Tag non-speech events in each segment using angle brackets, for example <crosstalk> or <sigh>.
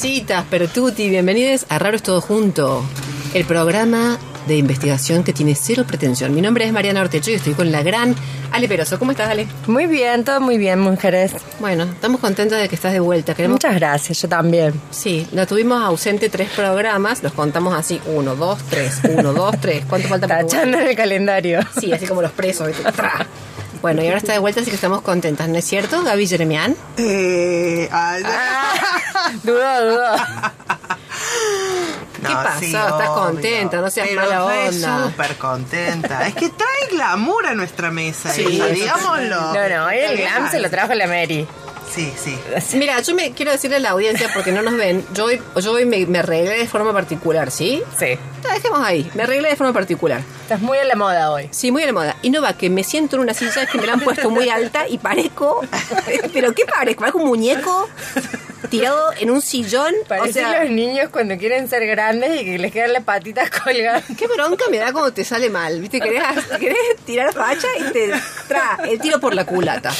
Tardecitas, Pertuti, bienvenidos a Raro es Todo Junto, el programa de investigación que tiene cero pretensión. Mi nombre es Mariana Ortecho y estoy con la gran Ale Peroso. ¿Cómo estás, Ale? Muy bien, todo muy bien, mujeres. Bueno, estamos contentos de que estás de vuelta. Queremos... Muchas gracias, yo también. Sí, la tuvimos ausente tres programas, los contamos así, uno, dos, tres, uno, dos, tres. ¿Cuánto falta para Tachando en el calendario. Sí, así como los presos. Bueno, y ahora está de vuelta, así que estamos contentas, ¿no es cierto, Gaby Jeremian? Eh, ay, <laughs> Dudó, dudó. ¿Qué pasó? ¿Estás contenta? No seas Pero mala onda. súper contenta. Es que trae glamour a nuestra mesa. Sí, ella, digámoslo. No, no, el glam se lo trajo la Mary. Sí, sí. <laughs> Mira, yo me quiero decirle a la audiencia, porque no nos ven, yo hoy, yo hoy me, me arreglé de forma particular, ¿sí? Sí. La dejemos ahí, me arreglé de forma particular. Estás muy a la moda hoy. Sí, muy a la moda. Y no va, que me siento en una silla que me la han puesto muy alta y parezco. <laughs> ¿Pero qué parezco? Parezco un muñeco tirado en un sillón. Parecen o sea, los niños cuando quieren ser grandes y que les quedan las patitas colgadas. <laughs> qué bronca me da cuando te sale mal. ¿Viste? Querés, querés tirar facha y te tra el tiro por la culata.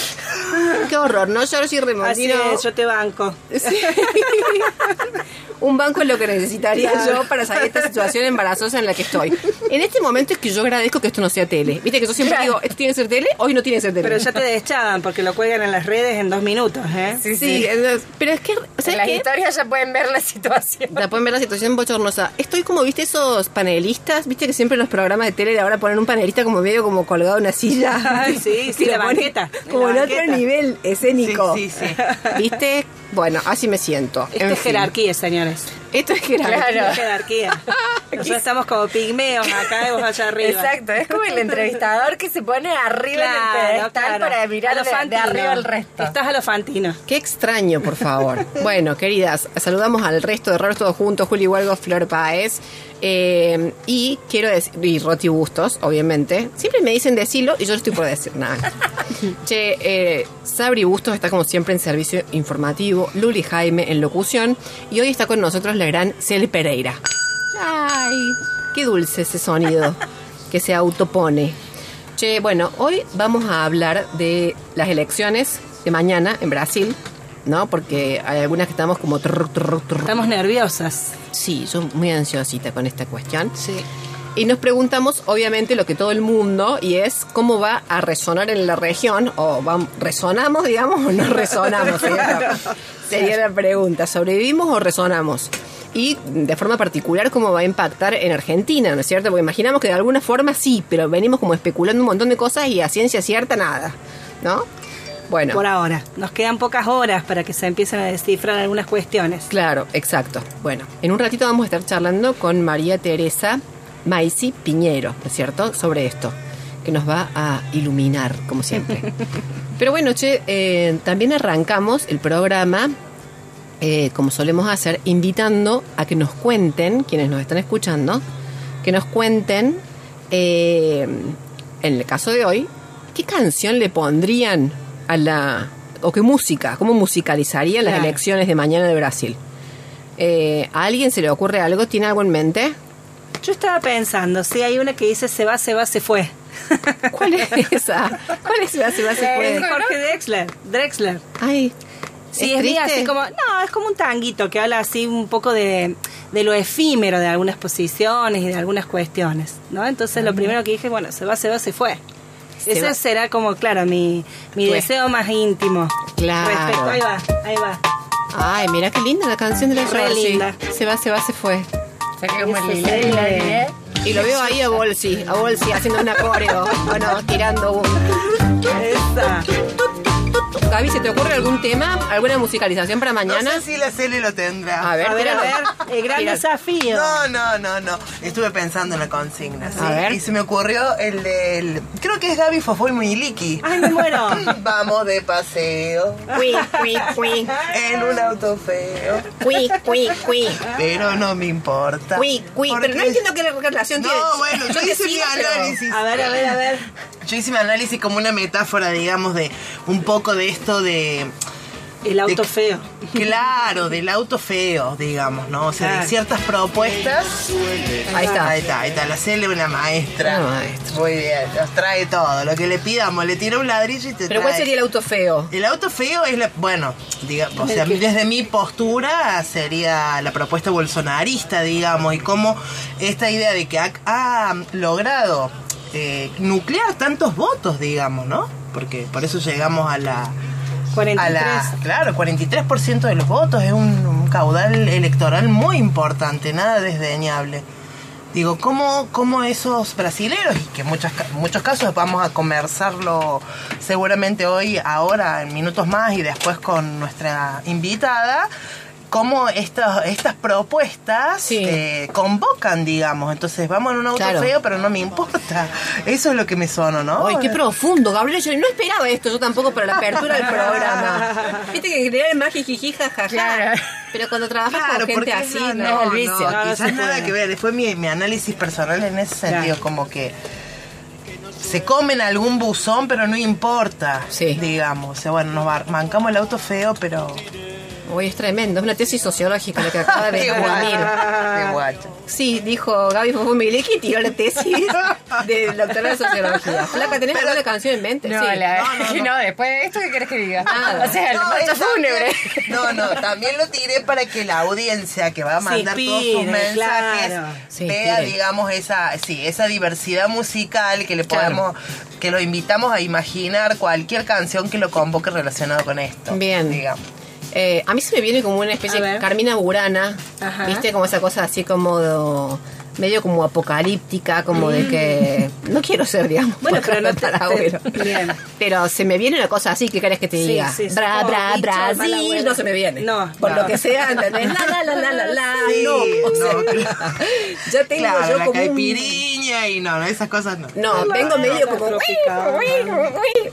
Qué horror, ¿no? Yo ahora soy Así remondino. es, yo te banco. Sí. <laughs> Un banco es lo que necesitaría yo para salir de esta situación embarazosa en la que estoy. En este momento es que yo agradezco que esto no sea tele. Viste que yo siempre digo, esto tiene que ser tele, hoy no tiene que ser tele. Pero ya te deschaban porque lo cuelgan en las redes en dos minutos, ¿eh? Sí, Sí, sí. entonces, pero es que, En ¿sabes las qué? historias ya pueden ver la situación. La pueden ver la situación bochornosa. Estoy como, ¿viste esos panelistas? ¿Viste que siempre en los programas de tele de ahora ponen un panelista como medio como colgado en una silla? <laughs> Ay, sí, <laughs> sí, la banqueta, Como la en otro nivel escénico. Sí, sí, sí. ¿Viste? Bueno, así me siento. Esto En es fin. jerarquía, señores. Esto es jerarquía. Es jerarquía. <laughs> Nosotros estamos como pigmeos acá y vos allá arriba. Exacto, es como el entrevistador que se pone arriba en el pedestal claro. para mirar de, arriba al resto. Estás a lo fantino. Qué extraño, por favor. <laughs> bueno, queridas, saludamos al resto de raros todos juntos, Juli Huelgo, Flor Páez. Eh, y quiero decir, y Roti Bustos, obviamente. Siempre me dicen decirlo y yo no estoy por decir nada. <laughs> che, eh, Sabri Bustos está como siempre en servicio informativo, Luli Jaime en locución y hoy está con nosotros la gran Cel Pereira. Ay, qué dulce ese sonido que se autopone. Che, bueno, hoy vamos a hablar de las elecciones de mañana en Brasil, ¿no? Porque hay algunas que estamos como... trrr, trrr, trrr. Estamos nerviosas. Sí, yo muy ansiosita con esta cuestión. Sí. Y nos preguntamos, obviamente, lo que todo el mundo, y es cómo va a resonar en la región, o resonamos, digamos, o no <laughs> resonamos. Sería la, sería la pregunta, ¿sobrevivimos o resonamos? Y de forma particular, cómo va a impactar en Argentina, ¿no es cierto? Porque imaginamos que de alguna forma sí, pero venimos como especulando un montón de cosas y a ciencia cierta nada, ¿no? Bueno. Por ahora. Nos quedan pocas horas para que se empiecen a descifrar algunas cuestiones. Claro, exacto. Bueno, en un ratito vamos a estar charlando con María Teresa Maici Piñero, ¿no es cierto?, sobre esto, que nos va a iluminar, como siempre. <laughs> Pero bueno, che, eh, también arrancamos el programa, eh, como solemos hacer, invitando a que nos cuenten, quienes nos están escuchando, que nos cuenten, eh, en el caso de hoy, qué canción le pondrían a la... o qué música, cómo musicalizarían las elecciones de mañana de Brasil. Eh, ¿A alguien se le ocurre algo? ¿Tiene algo en mente? Yo estaba pensando, sí, hay una que dice se va, se va, se fue. <laughs> ¿Cuál es esa? ¿Cuál es esa? Se va, se Es puede. Jorge Drexler. Drexler. Ay, Sí, ¿es es, así como, no, es como un tanguito que habla así un poco de, de lo efímero de algunas posiciones y de algunas cuestiones, ¿no? Entonces lo primero que dije, bueno, se va, se va, se fue. Se Ese va. será como, claro, mi, mi Tu- deseo más íntimo. Claro. Respecto, ahí va, ahí va. Ay, mira qué linda la canción de la Re linda. Se va, se va, se fue. Como el. Y lo veo ahí a Bolsi, a Bolsi haciendo una coreo. Bueno, tirando un. Esa. Gaby, ¿se te ocurre algún tema? ¿Alguna musicalización para mañana? No sé si la Cele lo tendrá. A ver, A ver, a ver, el gran desafío. No, no, no, no. Estuve pensando en la consigna, ¿sí? A ver. Y se me ocurrió el del... Creo que es Gaby Fofo y Miliki. Ay, me muero. <laughs> Vamos de paseo Cui, cui, cui. en un auto feo. Cui, cui, cui. Pero no me importa. Cui, cui. Pero no entiendo qué relación No, tiene. bueno, yo te hice mi pero- análisis. A ver, a ver, a ver. Yo hice mi análisis como una metáfora, digamos, de un poco de esto de... El auto de- feo. Claro, del auto feo, digamos, ¿no? O sea, Claro. de ciertas propuestas. Ahí está. Ahí está, ahí está. La Cele una maestra. Una maestra. Muy bien, nos trae todo. Lo que le pidamos, le tira un ladrillo y te Pero ¿cuál sería el auto feo? El auto feo es la, bueno, diga, o sea, desde mi postura sería la propuesta bolsonarista, digamos, y cómo esta idea de que ha, ha logrado eh, nuclear tantos votos, digamos, ¿no? Porque por eso llegamos a la 43. a la, claro, 43% de los votos es un, un caudal electoral muy importante, nada desdeñable. Digo, ¿cómo, cómo esos brasileros, y que en muchas, ca- muchos casos vamos a conversarlo seguramente hoy, ahora, en minutos más y después con nuestra invitada, cómo estas, estas propuestas Sí. eh, convocan, digamos. Entonces, vamos en un auto Claro. feo, pero no me importa. Eso es lo que me sonó, ¿no? Ay, qué profundo, Gabriel. Yo no esperaba esto, yo tampoco para la apertura del programa. <laughs> Viste que en general es más jijiji, jajaja. Claro. Pero cuando trabajas Claro, con gente así, no, no, no, es el vicio. no, quizás nada que ver. Fue mi, mi análisis personal en ese sentido, como que se comen algún buzón, pero no importa, Sí. digamos. O sea, bueno, nos mancamos el auto feo, pero... Hoy es tremendo, es una tesis sociológica la que acaba de <laughs> guacho. Sí, dijo Gaby Fofo Miliki y tiró la tesis <laughs> de doctorado de sociología. Flaca, ¿tenés alguna canción en mente? No, sí. la, No, no, no, no. después de esto, ¿qué querés que diga? Nada. <laughs> O sea, el marcha es también- fúnebre. No, no, también lo tiré para que la audiencia que va a Sí, mandar todos sus mensajes claro. Sí, vea, pide. digamos, esa, sí, esa diversidad musical que le Claro. podemos, que lo invitamos a imaginar cualquier canción que lo convoque relacionado con esto. Bien. Digamos. Eh, a mí se me viene como una especie de. Carmina Burana, Ajá. ¿viste? Como esa cosa así como de- medio como apocalíptica, como de que no quiero ser, digamos, Mm. Bueno, pero no te- para te- abuelo. bien. Pero se me viene una cosa así, ¿qué querés que te Sí, diga? sí, bra, bra, Brasil, abuela. no se me viene. No, Por no. lo que sea, ¿entendés? La, la, la, la, la, la, <laughs> Sí, no. O sea, no, claro. <laughs> ya tengo claro, yo la como un... caipiriña y no, no, esas cosas no. No, vengo medio como... <laughs>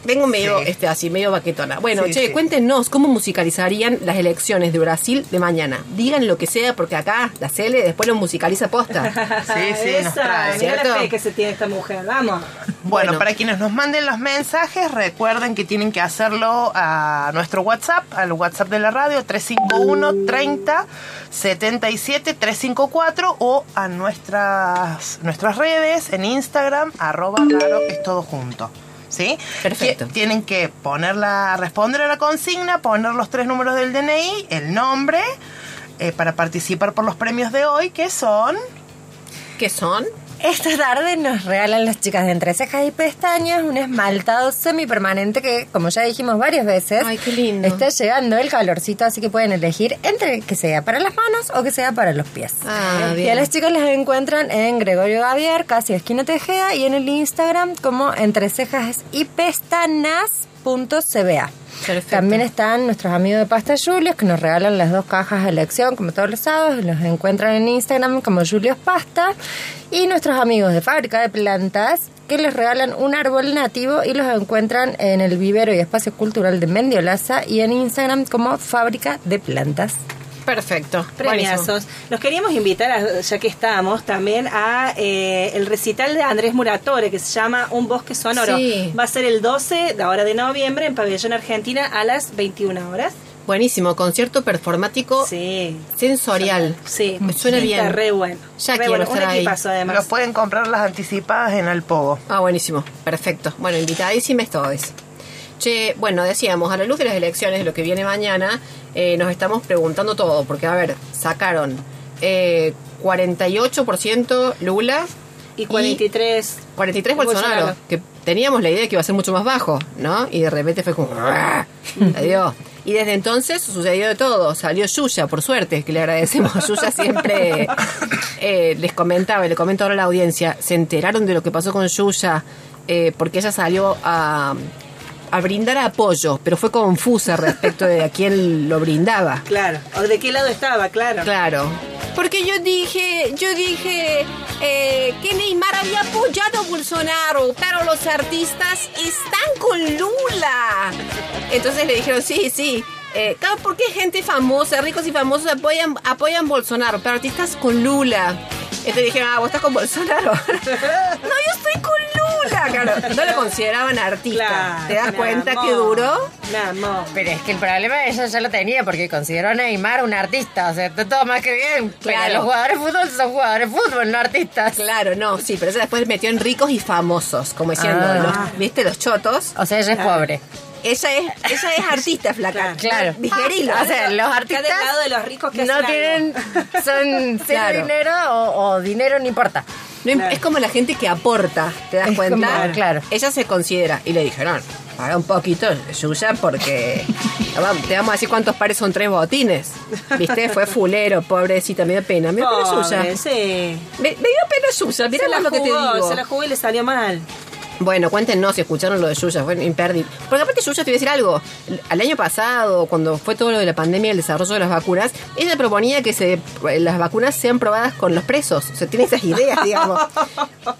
Vengo medio este así, medio baquetona. Bueno, che, cuéntenos cómo musicalizarían las elecciones de Brasil de mañana. Digan lo que sea, porque acá la Cele después lo musicaliza posta. <laughs> Sí, sí, nos Esa, trae. mirá la fe que se tiene esta mujer, vamos. Bueno, Bueno. para quienes nos manden los mensajes, recuerden que tienen que hacerlo a nuestro WhatsApp, al WhatsApp de la radio, 351 30 77 354 o a nuestras, nuestras redes en Instagram, arroba raro, es todo junto. ¿Sí? Perfecto. Que- Tienen que ponerla, responder a la consigna, poner los tres números del DNI, el nombre, eh, para participar por los premios de hoy, que son... ¿Qué son? Esta tarde nos regalan las chicas de Entre Cejas y Pestañas un esmaltado semipermanente que, como ya dijimos varias veces, Ay, qué lindo. está llegando el calorcito, así que pueden elegir entre que sea para las manos o que sea para los pies. Ah, y a las chicas las encuentran en Gregorio Gavier, casi esquina Tejeda, y en el Instagram como Entre Cejas y Pestanas.cba. También están nuestros amigos de Pasta Julios que nos regalan las dos cajas de elección como todos los sábados. Los encuentran en Instagram como Julios Pasta. Y nuestros amigos de Fábrica de Plantas que les regalan un árbol nativo y los encuentran en el vivero y espacio cultural de Mendiolaza y en Instagram como Fábrica de Plantas. Perfecto. Buenísimo. Premiazos. Los queríamos invitar, a- ya que estamos, también a eh, el recital de Andrés Muratore, que se llama Un Bosque Sonoro. Sí. Va a ser el 12 de ahora de noviembre en Pabellón Argentina a las 21 horas. Buenísimo. Concierto performático Sí. sensorial. Sí, Me suena Está bien. re bueno. Ya Re quiero bueno. estar Un ahí. equipazo además. Los pueden comprar las anticipadas en Alpogo. Ah, buenísimo. Perfecto. Bueno, invitadísimas todos. Che, bueno, decíamos, a la luz de las elecciones, de lo que viene mañana, eh, nos estamos preguntando todo, porque, a ver, sacaron eh, 48% Lula Y 43. 43 Bolsonaro, Bolsonaro. que teníamos la idea de que iba a ser mucho más bajo, ¿no? Y de repente fue como... ¡ah! Adiós. Y desde entonces sucedió de todo. Salió Yuya, por suerte, que le agradecemos. Yuya siempre eh, les comentaba, y le comento ahora a la audiencia, se enteraron de lo que pasó con Yuya, eh, porque ella salió a, a brindar apoyo, pero fue confusa respecto de a quién lo brindaba. <laughs> Claro. ¿O de qué lado estaba? Claro. Claro. Porque yo dije, yo dije eh, que Neymar había apoyado a Bolsonaro, pero los artistas están con Lula. Entonces le dijeron, sí, sí. Eh, claro, porque gente famosa, ricos y famosos apoyan, apoyan Bolsonaro, pero artistas con Lula. Entonces dijeron, ah, vos estás con Bolsonaro. <laughs> no, yo estoy con Lula. Claro, no lo consideraban artista. Claro, ¿Te das cuenta amor. que duró? Amor. Pero es que el problema ella ya lo tenía porque consideró a Neymar un artista. O sea, está todo más que bien. Pero Claro. los jugadores de fútbol son jugadores de fútbol, no artistas. Claro, no, sí, pero eso después metió en ricos y famosos, como diciendo, Ah. los- ¿viste? Los chotos. O sea, ella es pobre. Ella es, ella es artista, flaca. Claro. Digerilo. O sea, los Está artistas del lado de los ricos que no hacen tienen, <laughs> son cero Claro. dinero o, o dinero no importa. No im- Claro. Es como la gente que aporta, ¿te das Es cuenta? como- claro. Ella se considera, y le dijeron, paga un poquito, Yuya, porque vamos, te vamos a decir cuántos pares son tres botines. ¿Viste? Fue fulero, pobrecita, me dio pena. Me dio pena Yuya. Pobre, sí. Me, me dio pena Yuya, mira lo que te digo. se la jugó y le salió mal. Bueno, cuéntenos si escucharon lo de Yuya, fue imperdible. Porque aparte Yuya, te voy a decir algo, al año pasado, cuando fue todo lo de la pandemia y el desarrollo de las vacunas, ella proponía que se las vacunas sean probadas con los presos. O sea, tiene esas ideas, digamos. <laughs>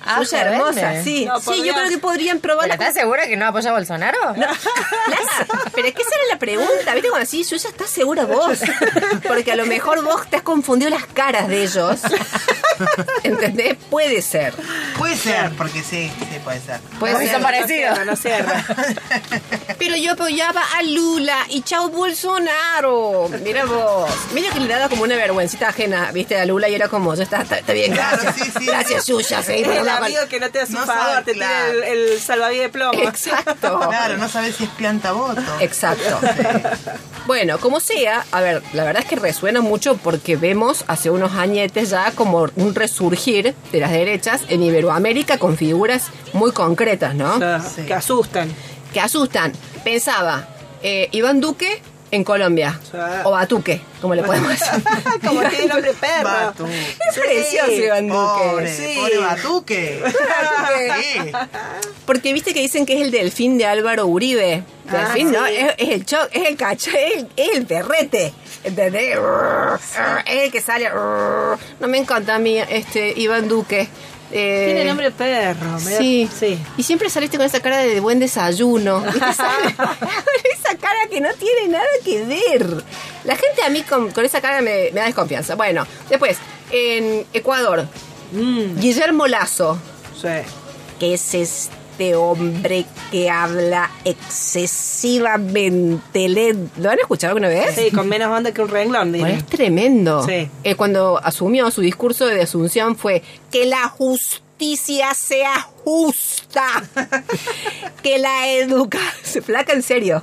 Ah, Yuya ¿se hermosa, sí. No, sí, yo creo que podrían ¿Pero probarla. estás segura que no apoya a Bolsonaro? Las- <laughs> Pero es que esa era la pregunta, ¿viste? Cuando así, Yuya, ¿estás segura vos? <laughs> Porque a lo mejor vos te has confundido las caras de ellos. ¿Entendés? Puede ser. Puede ser, porque sí, sí puede ser. Puede ser. cierra, no cierra. <laughs> Pero yo apoyaba a Lula y chao Bolsonaro. Mira vos. Mira que le daba como una vergüencita ajena, viste, a Lula y era como, ya está, está, está bien, Claro, gracias. sí, sí. Gracias, Yuya, sí, el la- amigo que no te hace No favor, te claro. tira el, el salvavidas de plomo. Exacto. <laughs> Claro, no sabes si es pianta voto. Exacto. <laughs> Bueno, como sea, a ver, la verdad es que resuena mucho porque vemos hace unos añetes ya como un resurgir de las derechas en Iberoamérica con figuras muy concretas, ¿no? O sea, Sí. Que asustan. que asustan. Pensaba, eh, Iván Duque en Colombia. Sí. O Batuque, como le podemos <laughs> decir. Como tiene nombre perro. Batu. Es precioso Iván Duque. Pobre, Sí. pobre Batuque. Sí. Porque viste que dicen que es el delfín de Álvaro Uribe. Ah, Delfín, ¿no? sí. Es, es el choc, es el cacho, es el, es el perrete. ¿Entendés? Es el que sale. No me encanta a mí este Iván Duque. Eh, Tiene nombre perro. Sí. Sí. Y siempre saliste con esa cara de buen desayuno. <laughs> esa cara que no tiene nada que ver. La gente a mí con, con esa cara me, me da desconfianza. Bueno, después, en Ecuador, Mm, Guillermo Lazo, sí. que es este hombre que habla excesivamente lento. ¿Lo han escuchado alguna vez? Sí, con menos onda que un renglón, Bueno, es tremendo. Sí. Eh, cuando asumió su discurso de asunción fue que la justicia sea justa, <laughs> que la educación... Flaca, en serio.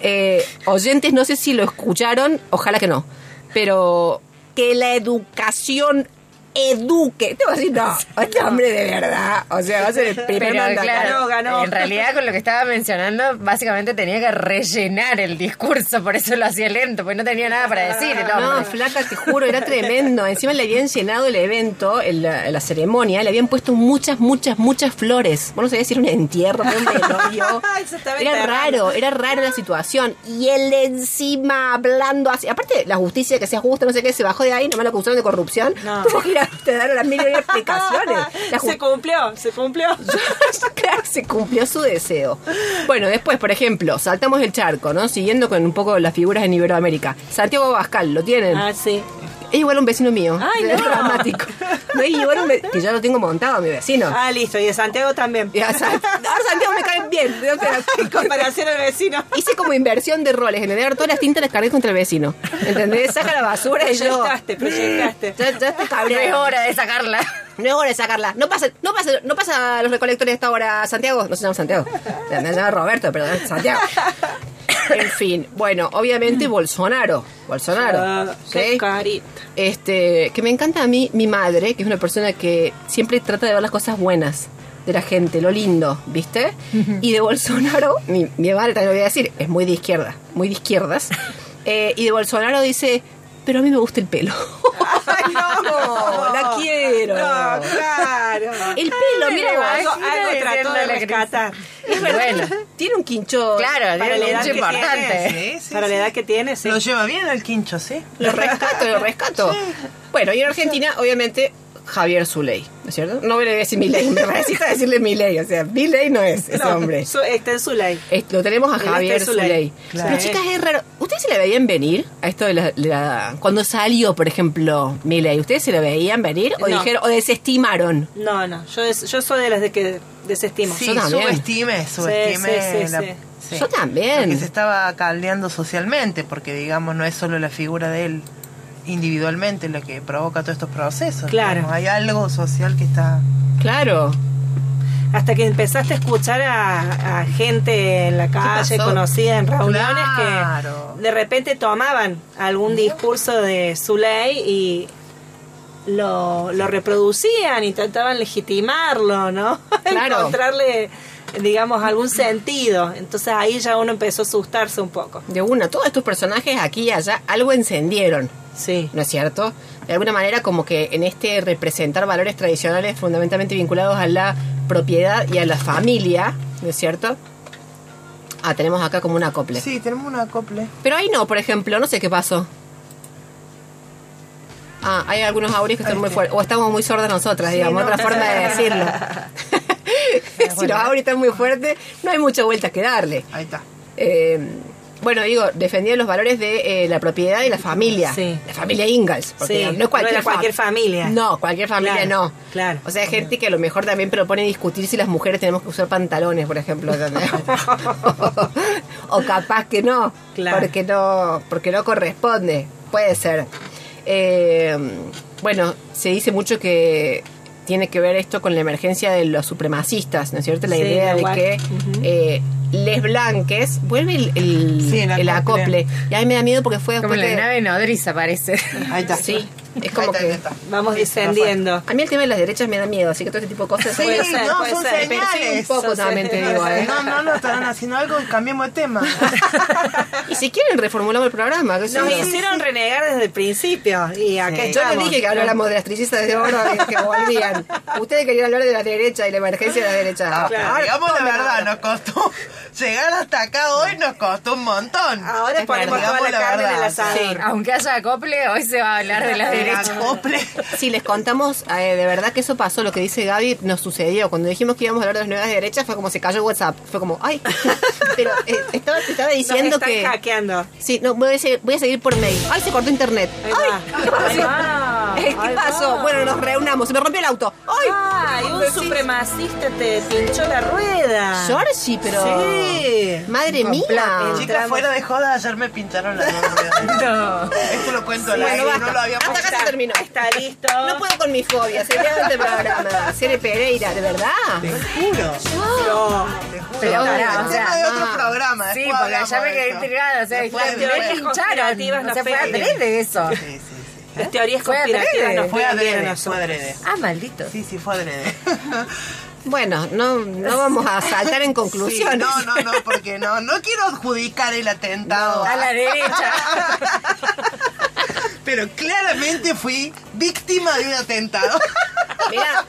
Eh, oyentes, no sé si lo escucharon, ojalá que no, pero que la educación eduque. Te voy a decir, no, este hombre de verdad, o sea, va a ser el primer Pero claro, ganó, en realidad con lo que estaba mencionando, básicamente tenía que rellenar el discurso, por eso lo hacía lento, porque no tenía nada para decir el No, flaca, te juro, era tremendo. Encima le habían llenado el evento, el- la, ceremonia, le habían puesto muchas, muchas, muchas flores. Bueno, no sabía si era un entierro, era un velorio. <laughs> Era raro, era raro la situación. Y él encima hablando así. Aparte, la justicia que sea justa, no sé qué, se bajó de ahí, nomás lo acusaron de corrupción. No. Tuvo que ir te dar las mil explicaciones. <laughs> La se cumplió, se cumplió. <laughs> claro, se cumplió su deseo. Bueno, después, por ejemplo, saltamos el charco, ¿no? Siguiendo con un poco las figuras en Iberoamérica. Santiago Abascal, ¿lo tienen? Ah, sí. Es igual a un vecino mío. Ay, es dramático. No, es igual un que ya lo tengo montado a mi vecino. Ah, listo. Y de Santiago también. Y a San- <laughs> ahora Santiago me cae bien. En comparación al vecino. Hice como inversión de roles. En de todas las tintas, las cargué contra el vecino. ¿Entendés? Saca la basura y yo. Proyectaste, proyectaste. Ya, ya estoy No es hora de sacarla. No es hora de sacarla. No pasa, no pasa, no pasa a los recolectores a esta hora, Santiago. No se llama Santiago. Me llama Roberto, pero es Santiago. En fin, bueno, obviamente Bolsonaro. Bolsonaro. ¿sí? carita. Este, que me encanta a mí, mi madre, que es una persona que siempre trata de ver las cosas buenas de la gente, lo lindo, ¿viste? Y de Bolsonaro, mi, mi madre también lo voy a decir, es muy de izquierda, muy de izquierdas. <laughs> Eh, y de Bolsonaro dice, pero a mí me gusta el pelo. Ay, no. la <laughs> quiero. No, claro. El pelo, mira vos. algo, algo trató de que rescatar. Es verdad. Bueno. tiene un quincho. Claro, Para tiene la un edad que importante. tiene. Sí, sí, Para la edad que tiene, sí. Lo lleva bien el quincho, ¿sí? Lo rescato, lo rescato. Bueno, y en Argentina, obviamente, Javier Zuley, ¿no es cierto? No voy a decir Milei, me resista a decirle Milei, o sea, Milei no es ese No, hombre. su- está en su ley. Es- lo tenemos a Él Javier Zuley. Zuley. Claro. Pero chicas, es raro. ¿Ustedes se le veían venir a esto de la, de la- Cuando salió, por ejemplo, Milei, ¿ustedes se le veían venir o No. dijeron o desestimaron? No, no, yo, soy de las de que desestimo. Sí, Yo también. subestime, subestime. sí, sí, la- sí. sí. Yo también. Lo que se estaba caldeando socialmente, porque digamos, no es solo la figura de él individualmente lo que provoca todos estos procesos. Claro. digamos, hay algo social que está. Claro. Hasta que empezaste a escuchar a, a gente en la calle, conocida en reuniones, Claro. que de repente tomaban algún discurso de su ley y lo, lo reproducían y trataban legitimarlo, ¿no? <laughs> Claro. Encontrarle, digamos, algún sentido. Entonces ahí ya uno empezó a asustarse un poco. De una, todos estos personajes aquí y allá algo encendieron. Sí. ¿no es cierto? De alguna manera como que en este representar valores tradicionales fundamentalmente vinculados a la propiedad y a la familia, ¿no es cierto? Ah, tenemos acá como un acople. Sí, tenemos un acople. Pero ahí no, por ejemplo, no sé qué pasó. Ah, hay algunos audios que están muy fuertes. O estamos muy sordas nosotras, Sí, digamos, no. otra forma de decirlo. <laughs> <laughs> si los audios están muy fuertes, no hay mucha vuelta que darle. Ahí está. Eh, bueno, digo, defendía los valores de eh, la propiedad y la familia. Sí. La familia Ingalls. Porque Sí, no es cualquier, no era cualquier fam- familia. No, cualquier familia Claro, no. claro. O sea, hay gente que a lo mejor también propone discutir si las mujeres tenemos que usar pantalones, por ejemplo. <laughs> o capaz que no. Claro. Porque no, porque no corresponde. Puede ser. Eh, bueno, se dice mucho que tiene que ver esto con la emergencia de los supremacistas, ¿no es cierto? La Sí, idea de que eh, les blanques vuelve el, el, Sí, el el acople. acople. Y a mí me da miedo porque fue Como después la de- nave nodriza parece. Ahí está. Sí, es como está, que... Vamos Sí, descendiendo. A mí el tema de las derechas me da miedo, así que todo este tipo de cosas... Sí, Puede ser, no, puede son ser. Persigue un señales. poco también, te señales. digo, ¿eh? No, no, no, estarán haciendo algo y cambiemos de tema. <laughs> Y si quieren reformulamos el programa. Nos hicieron renegar desde el principio y acá Sí. Yo les dije que habláramos de las trillizas de oro y que volvían. Ustedes querían hablar de la derecha y la emergencia de la derecha. Claro. Ahora Digamos la verdad, nos costó llegar hasta acá hoy, nos costó un montón. Ahora Es ponemos verdad, toda la, la carne en el verdad, asador. sí. Aunque haya acople, hoy se va a hablar de la El derecha. acople. Si les contamos, eh, de verdad que eso pasó, lo que dice Gaby, nos sucedió. Cuando dijimos que íbamos a hablar de las nuevas derechas, fue como se cayó WhatsApp. Fue como, ay, <laughs> pero eh, estaba, estaba Nos diciendo están que... hackeando. Sí, no, voy a, seguir, voy a seguir por mail. Ay, se cortó internet. Ay. ¿qué pasó? <laughs> Bueno, nos reunamos. Se me rompió el auto. ¡Ay! Ay, un supremacista te pinchó la rueda. Georgie, pero... Sí. Madre mía. complot. Chicas, fuera de joda, ayer me pincharon la. <laughs> No. Esto lo cuento al Bueno, aire, no lo habíamos Hasta acá se terminó. Está listo. No puedo con mi fobia. Sería este programa. Cere Pereira, ¿de verdad? Te juro, No. te juro. Pero tema o sea, de otro ah. programa. Sí, porque ya me de quedé eso. intrigada. O sea, Después de- O no sea, fue peguen. adrede eso. Sí, sí, sí. Las teorías Fue conspirativas adrede. nos Fue a adrede, fue adrede. Ah, maldito. Sí, sí, fue adrede. <laughs> Bueno, no, no vamos a saltar en Sí, conclusiones. no, no, no, porque no, no quiero adjudicar el atentado. A la derecha. <laughs> Pero claramente fui víctima de un atentado. Mira,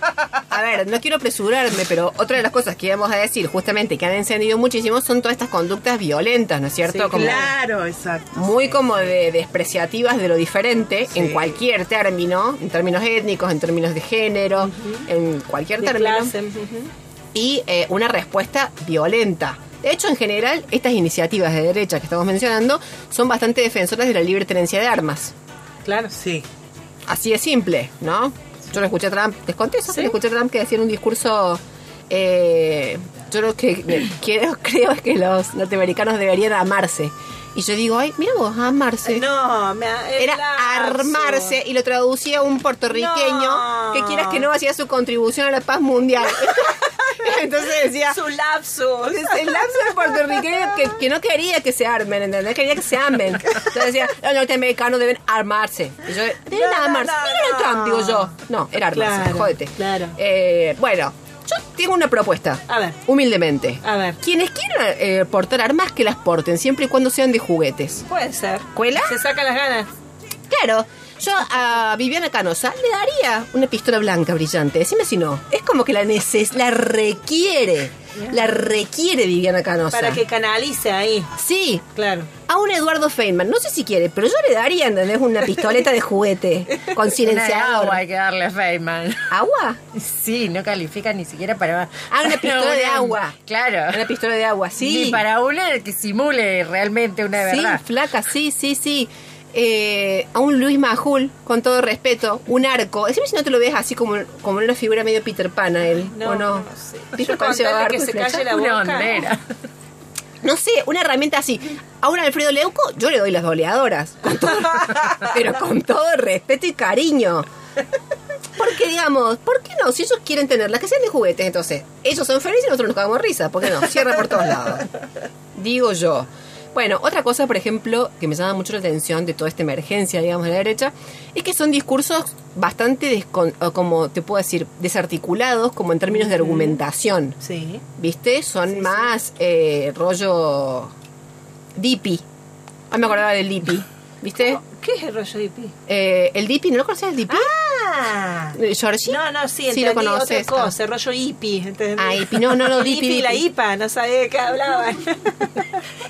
a ver, no quiero apresurarme, pero otra de las cosas que íbamos a decir, justamente, que han encendido muchísimo, son todas estas conductas violentas, ¿no es cierto? Sí, como Claro, exacto. muy como de despreciativas de lo diferente Sí. en cualquier término, en términos étnicos, en términos de género, en cualquier De término. clase. y eh, una respuesta violenta. De hecho, en general, estas iniciativas de derecha que estamos mencionando son bastante defensoras de la libre tenencia de armas. Claro. Sí. Así de simple, ¿no? Yo lo escuché a Trump, les conté eso, Sí. escuché a Trump que decía en un discurso, eh, yo lo que quiero, <laughs> creo es que los norteamericanos deberían amarse. Y yo digo, ay, mira vos, amarse. No, me Era armarse y lo traducía un puertorriqueño No. que quieras que no hacía su contribución a la paz mundial. <laughs> Entonces decía, Su lapsus. el lapso de puertorriqueño que, que no quería que se armen, ¿entendés? Quería que se amen. Entonces decía, los norteamericanos deben armarse. Y yo, deben No, armarse. no, no. Trump, digo yo. No, era armarse, Claro, jódete. claro. Eh, bueno, yo tengo una propuesta. A ver. Humildemente. A ver. Quienes quieran eh, portar armas, que las porten, siempre y cuando sean de juguetes. Puede ser. ¿Cuela? Se sacan las ganas. Claro, Yo a Viviana Canosa le daría una pistola blanca brillante. Decime si no. Es como que la neces la requiere. La requiere Viviana Canosa. Para que canalice ahí. Sí, Claro. a un Eduardo Feynman. No sé si quiere, pero yo le daría, ¿entendés? Una pistoleta de juguete <laughs> con silenciador. agua hay que darle a Feynman. ¿Agua? Sí, no califica ni siquiera para... Ah, una <laughs> pistola de agua. Claro. Una pistola de agua, sí. Ni para una que simule realmente una de Sí, verdad. flaca, sí, sí, sí. Eh, a un Luis Majul, con todo respeto, un arco. Decime si no te lo ves así como, como una figura medio Peter Pan a él, No, ¿o no? no sé. La Una boca. bandera. No sé, una herramienta así. A un Alfredo Leuco, yo le doy las boleadoras. Con todo- <laughs> pero con todo respeto y cariño. Porque, digamos, ¿por qué no? Si ellos quieren tenerlas, que sean de juguetes, entonces. Ellos son felices y nosotros nos cagamos de risa. ¿Por qué no? Cierra por todos lados. Digo yo. Bueno, otra cosa, por ejemplo, que me llama mucho la atención de toda esta emergencia, digamos, de la derecha, es que son discursos bastante, como te puedo decir, desarticulados, como en términos de argumentación. Sí. ¿Viste? Son más eh, rollo Dipi. Ah, me acordaba del Dipi. ¿Viste? ¿Qué es el rollo hippie? Eh, el Dipi, ¿no lo conocías el Dipi? Ah. Eh, ¿Georgie? No, no, sí, sí lo conoces. otra cosa, el rollo hippie. ¿entendés? Ah, hippie, no, no, no, Hippie hippie, y la hippie. IPA, no sabía de qué hablaban. <laughs>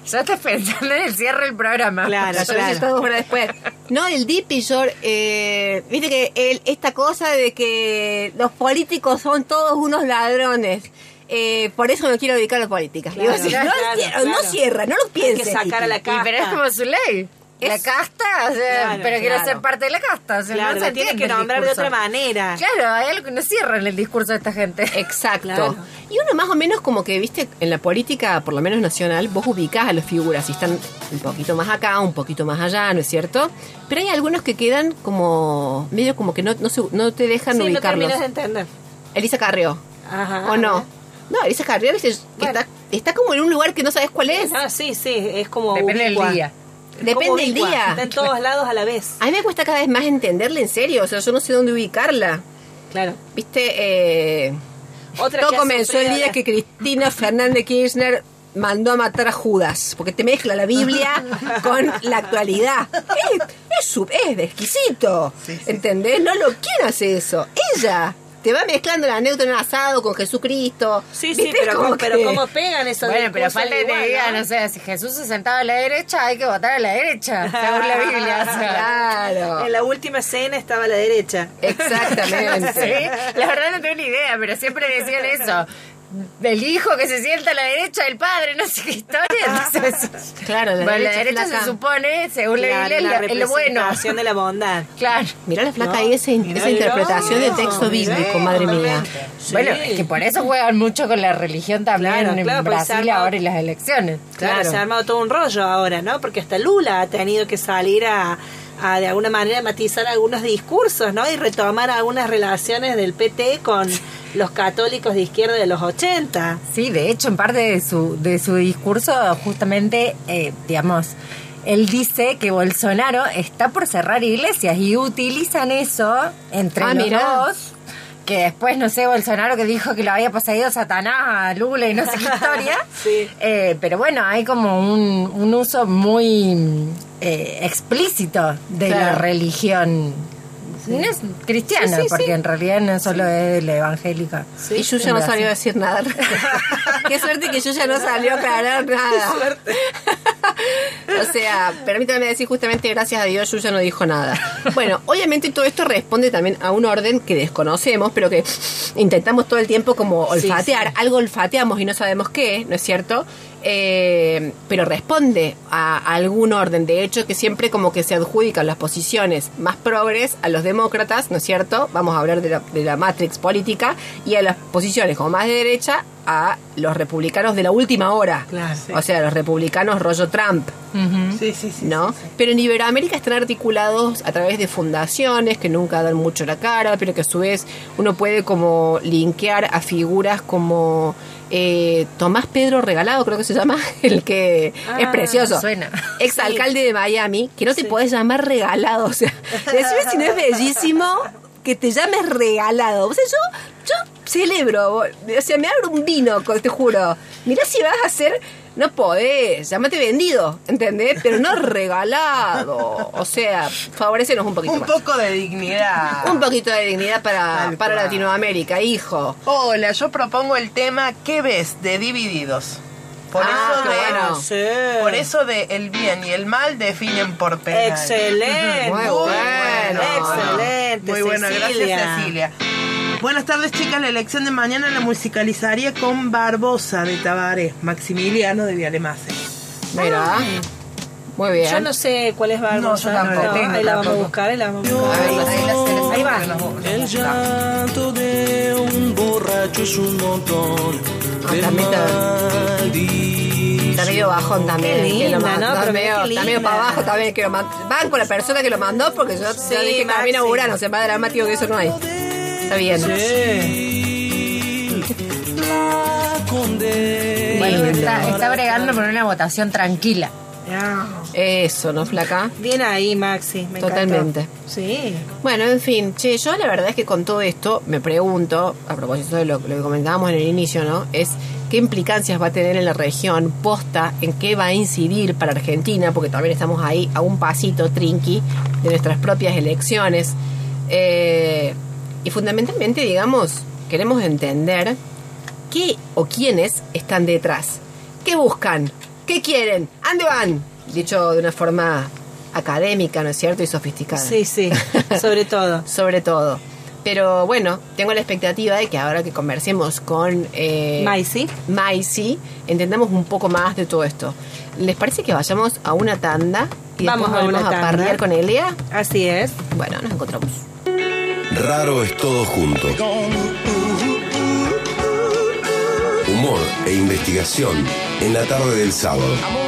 Ya estás pensando en el cierre del programa. Claro. Está dos horas después. No, el Dipi, George, eh, viste que el- esta cosa de que los políticos son todos unos ladrones. Eh, por eso me quiero dedicar a la política. Claro, Digo, si claro, no, cierra, no claro. cierra, no lo Hay pienses. que sacar a la Dipi. Y pero es como su ley. La Es- casta, o sea, Claro, pero quiero claro. ser parte de la casta. O sea, Claro, no se entiende que nombrar de otra manera. Claro, hay algo que no cierra en el discurso de esta gente. <laughs> Exacto. Y uno más o menos como que, viste, en la política, por lo menos nacional, vos ubicás a las figuras y están un poquito más acá, un poquito más allá, ¿no es cierto? Pero hay algunos que quedan como, medio como que no, no, se- no te dejan Sí, no ubicarlos. terminas de entender. Elisa Carrió, Ajá. ¿o no? No, Elisa Carrió, viste, que Bueno. está, está como en un lugar que no sabes cuál es. Ah, sí, sí, es como Depende del día. Depende del día. Está en todos lados a la vez. A mí me cuesta cada vez más entenderla en serio, o sea, yo no sé dónde ubicarla. Claro. Viste, eh, Otra Todo comenzó el día la- que Cristina Fernández Kirchner mandó a matar a Judas, porque te mezcla la Biblia <laughs> con la actualidad. Es, es, es de exquisito, ¿entendés? No lo quién hace eso, ella. Te va mezclando la anécdota en un asado con Jesucristo. Sí, sí, pero, Como cómo, pero que- cómo pegan esos Bueno, pero falta que te ¿no? no sé, si Jesús se sentaba a la derecha, hay que votar a la derecha, según la Biblia. o sea. Claro, En la última cena estaba a la derecha. exactamente. <laughs> Sí, la verdad no tengo ni idea, pero siempre decían eso. Del hijo que se sienta a la derecha del padre, no sé qué historia. Entonces, <laughs> Claro, la bueno, la derecha flaca. se supone, según la Claro, Biblia, la es lo bueno. representación de la bondad. Claro. Mirá la flaca No, ahí, esa, esa interpretación del texto bíblico, madre mía. Sí. Bueno, es que por eso juegan mucho con la religión también Claro, en claro, Brasil arma- ahora en las elecciones. Claro, Claro. se ha armado todo un rollo ahora, ¿no? Porque hasta Lula ha tenido que salir a, a, de alguna manera matizar algunos discursos, ¿no? Y retomar algunas relaciones del PT con los católicos de izquierda de los 80. Sí, de hecho, en parte de su, de su discurso, justamente, eh, digamos, él dice que Bolsonaro está por cerrar iglesias y utilizan eso entre Ah, los mirá. dos. Que después, no sé, Bolsonaro que dijo que lo había poseído Satanás a Lula y no sé qué <laughs> historia. Sí. Eh, pero bueno, hay como un, un uso muy eh, explícito de la religión. No es cristiana, Sí, sí, porque sí. en realidad no solo es la evangélica. y Yuya no salió a decir nada. <laughs> Qué suerte que Yuya no salió a aclarar nada. <laughs> o sea, permítanme decir justamente gracias a Dios Yuya no dijo nada. Bueno, obviamente todo esto responde también a un orden que desconocemos, pero que intentamos todo el tiempo como olfatear. Algo olfateamos y no sabemos qué, ¿no es cierto? Eh, pero responde a, a algún orden. De hecho, que siempre como que se adjudican las posiciones más progres a los demócratas, ¿no es cierto? Vamos a hablar de la, de la matrix política y a las posiciones como más de derecha a los republicanos de la última hora. Claro, sí. O sea, los republicanos rollo Trump. Sí, sí, sí. ¿no? Pero en Iberoamérica están articulados a través de fundaciones que nunca dan mucho la cara, pero que a su vez uno puede como linkear a figuras como eh, Tomás Pedro Regalado, creo que se llama, <laughs> el que es Ah, precioso. suena. Exalcalde de Miami, que no te Sí. podés llamar regalado. O sea, <laughs> decime si no es bellísimo que te llames regalado. O sea, yo, yo celebro, o sea, me abro un vino, te juro. Mirá si vas a ser no podés, llámate vendido, ¿entendés? Pero no <laughs> regalado. O sea, favorecenos un poquito Un más. poco de dignidad. Un poquito de dignidad para, para. Latinoamérica, hijo. Hola, yo propongo el tema ¿Qué ves? de Divididos. Por Ah, eso de, bueno. Sí. por eso de el bien y el mal definen por penal. Excelente. Muy bueno. Excelente. Muy buena, Cecilia. gracias Cecilia. Buenas tardes chicas, la elección de mañana la musicalizaría con Barbosa de Tabaré, Maximiliano de Vialemase. Mira. Muy bien. Yo no sé cuál es Barbosa. No, yo tampoco. ahí la vamos a buscar, ahí la vamos a buscar. Ahí, ahí la selección. Ahí va. El llanto de un borracho es un montón Ah, de. Está medio bajón también. Qué que lo linda, man- ¿no? está Pero medio, qué está medio para abajo también. Que lo van con la persona que lo mandó porque yo Sí, ya dije camina a Maxi. Urano. Se más dramático que eso no hay. Está bien. Bueno, está, está bregando por una votación tranquila. Eso, ¿no, flaca? Bien ahí, Maxi. Me Totalmente. encantó. Sí. Bueno, en fin, che, yo la verdad es que con todo esto me pregunto, a propósito de lo, lo que comentábamos en el inicio, ¿no? Es qué implicancias va a tener en la región, posta, en qué va a incidir para Argentina, porque también estamos ahí a un pasito trinqui de nuestras propias elecciones. Eh, y fundamentalmente, digamos, queremos entender qué o quiénes están detrás, qué buscan, qué quieren, ¿ande van? Dicho de una forma académica, ¿no es cierto? Y sofisticada Sí, sí. Sobre todo. <laughs> sobre todo. Pero bueno, tengo la expectativa de que ahora que conversemos con eh, Maisy. Maisy, entendamos un poco más de todo esto. ¿Les parece que vayamos a una tanda y Vamos después a una volvemos a, tanda. con Elia? Así es. Bueno, nos encontramos. Raro es todo junto. Humor e investigación en la tarde del sábado.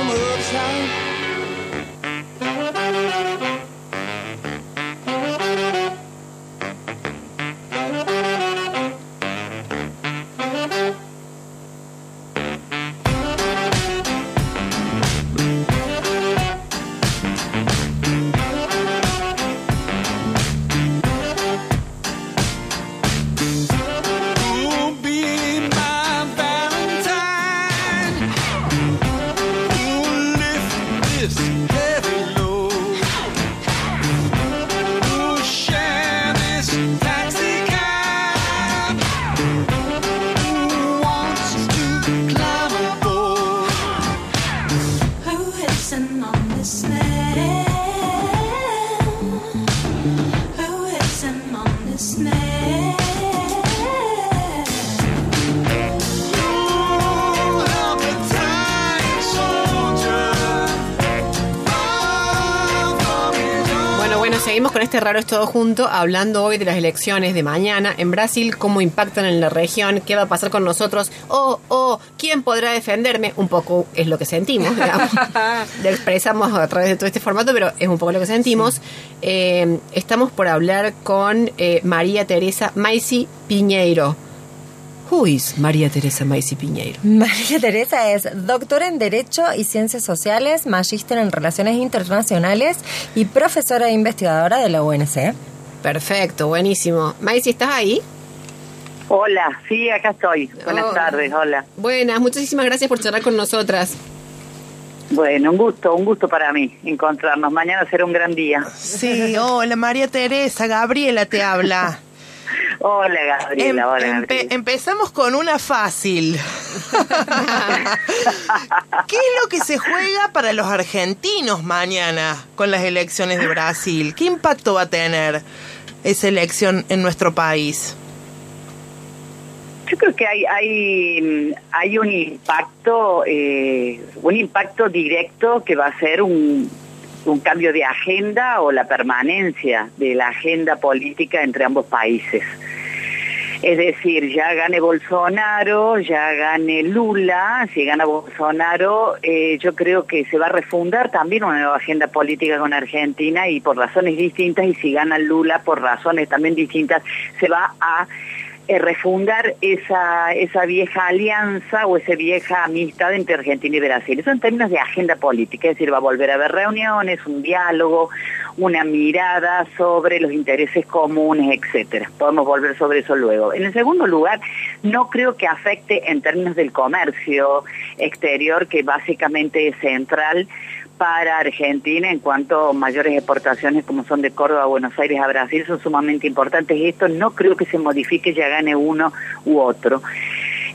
Este raro es todo junto, hablando hoy de las elecciones de mañana en Brasil, cómo impactan en la región, qué va a pasar con nosotros, o, o, quién podrá defenderme, un poco es lo que sentimos, digamos. <laughs> lo expresamos a través de todo este formato, pero es un poco lo que sentimos. Eh, estamos por hablar con eh, María Teresa Maisi Piñeiro. Who is María Teresa Maisi Piñeiro? <laughs> María Teresa es doctora en Derecho y Ciencias Sociales, magíster en Relaciones Internacionales y profesora e investigadora de la UNC. Perfecto, buenísimo. Maisi, ¿estás ahí? Hola, sí, acá estoy. Buenas Hola. tardes, hola. Buenas, muchísimas gracias por charlar con nosotras. Bueno, un gusto, un gusto para mí encontrarnos. Mañana será un gran día. Sí, hola María Teresa, Gabriela te habla. <laughs> Hola, Em- Gabriela, hola, empe- Gabriela. empezamos con una fácil. <laughs> ¿Qué es lo que se juega para los argentinos mañana con las elecciones de Brasil? ¿Qué impacto va a tener esa elección en nuestro país? Yo creo que hay hay, hay un impacto, eh, un impacto directo que va a ser un, un cambio de agenda o la permanencia de la agenda política entre ambos países. Es decir, ya gane Bolsonaro, ya gane Lula, si gana Bolsonaro, eh, yo creo que se va a refundar también una nueva agenda política con Argentina y por razones distintas, y si gana Lula por razones también distintas, se va a eh, refundar esa, esa vieja alianza o esa vieja amistad entre Argentina y Brasil. Eso en términos de agenda política, es decir, va a volver a haber reuniones, un diálogo, una mirada sobre los intereses comunes, etcétera. Podemos volver sobre eso luego. En el segundo lugar, no creo que afecte en términos del comercio exterior, que básicamente es central para Argentina en cuanto mayores exportaciones como son de Córdoba a Buenos Aires a Brasil son sumamente importantes. Esto no creo que se modifique, ya gane uno u otro.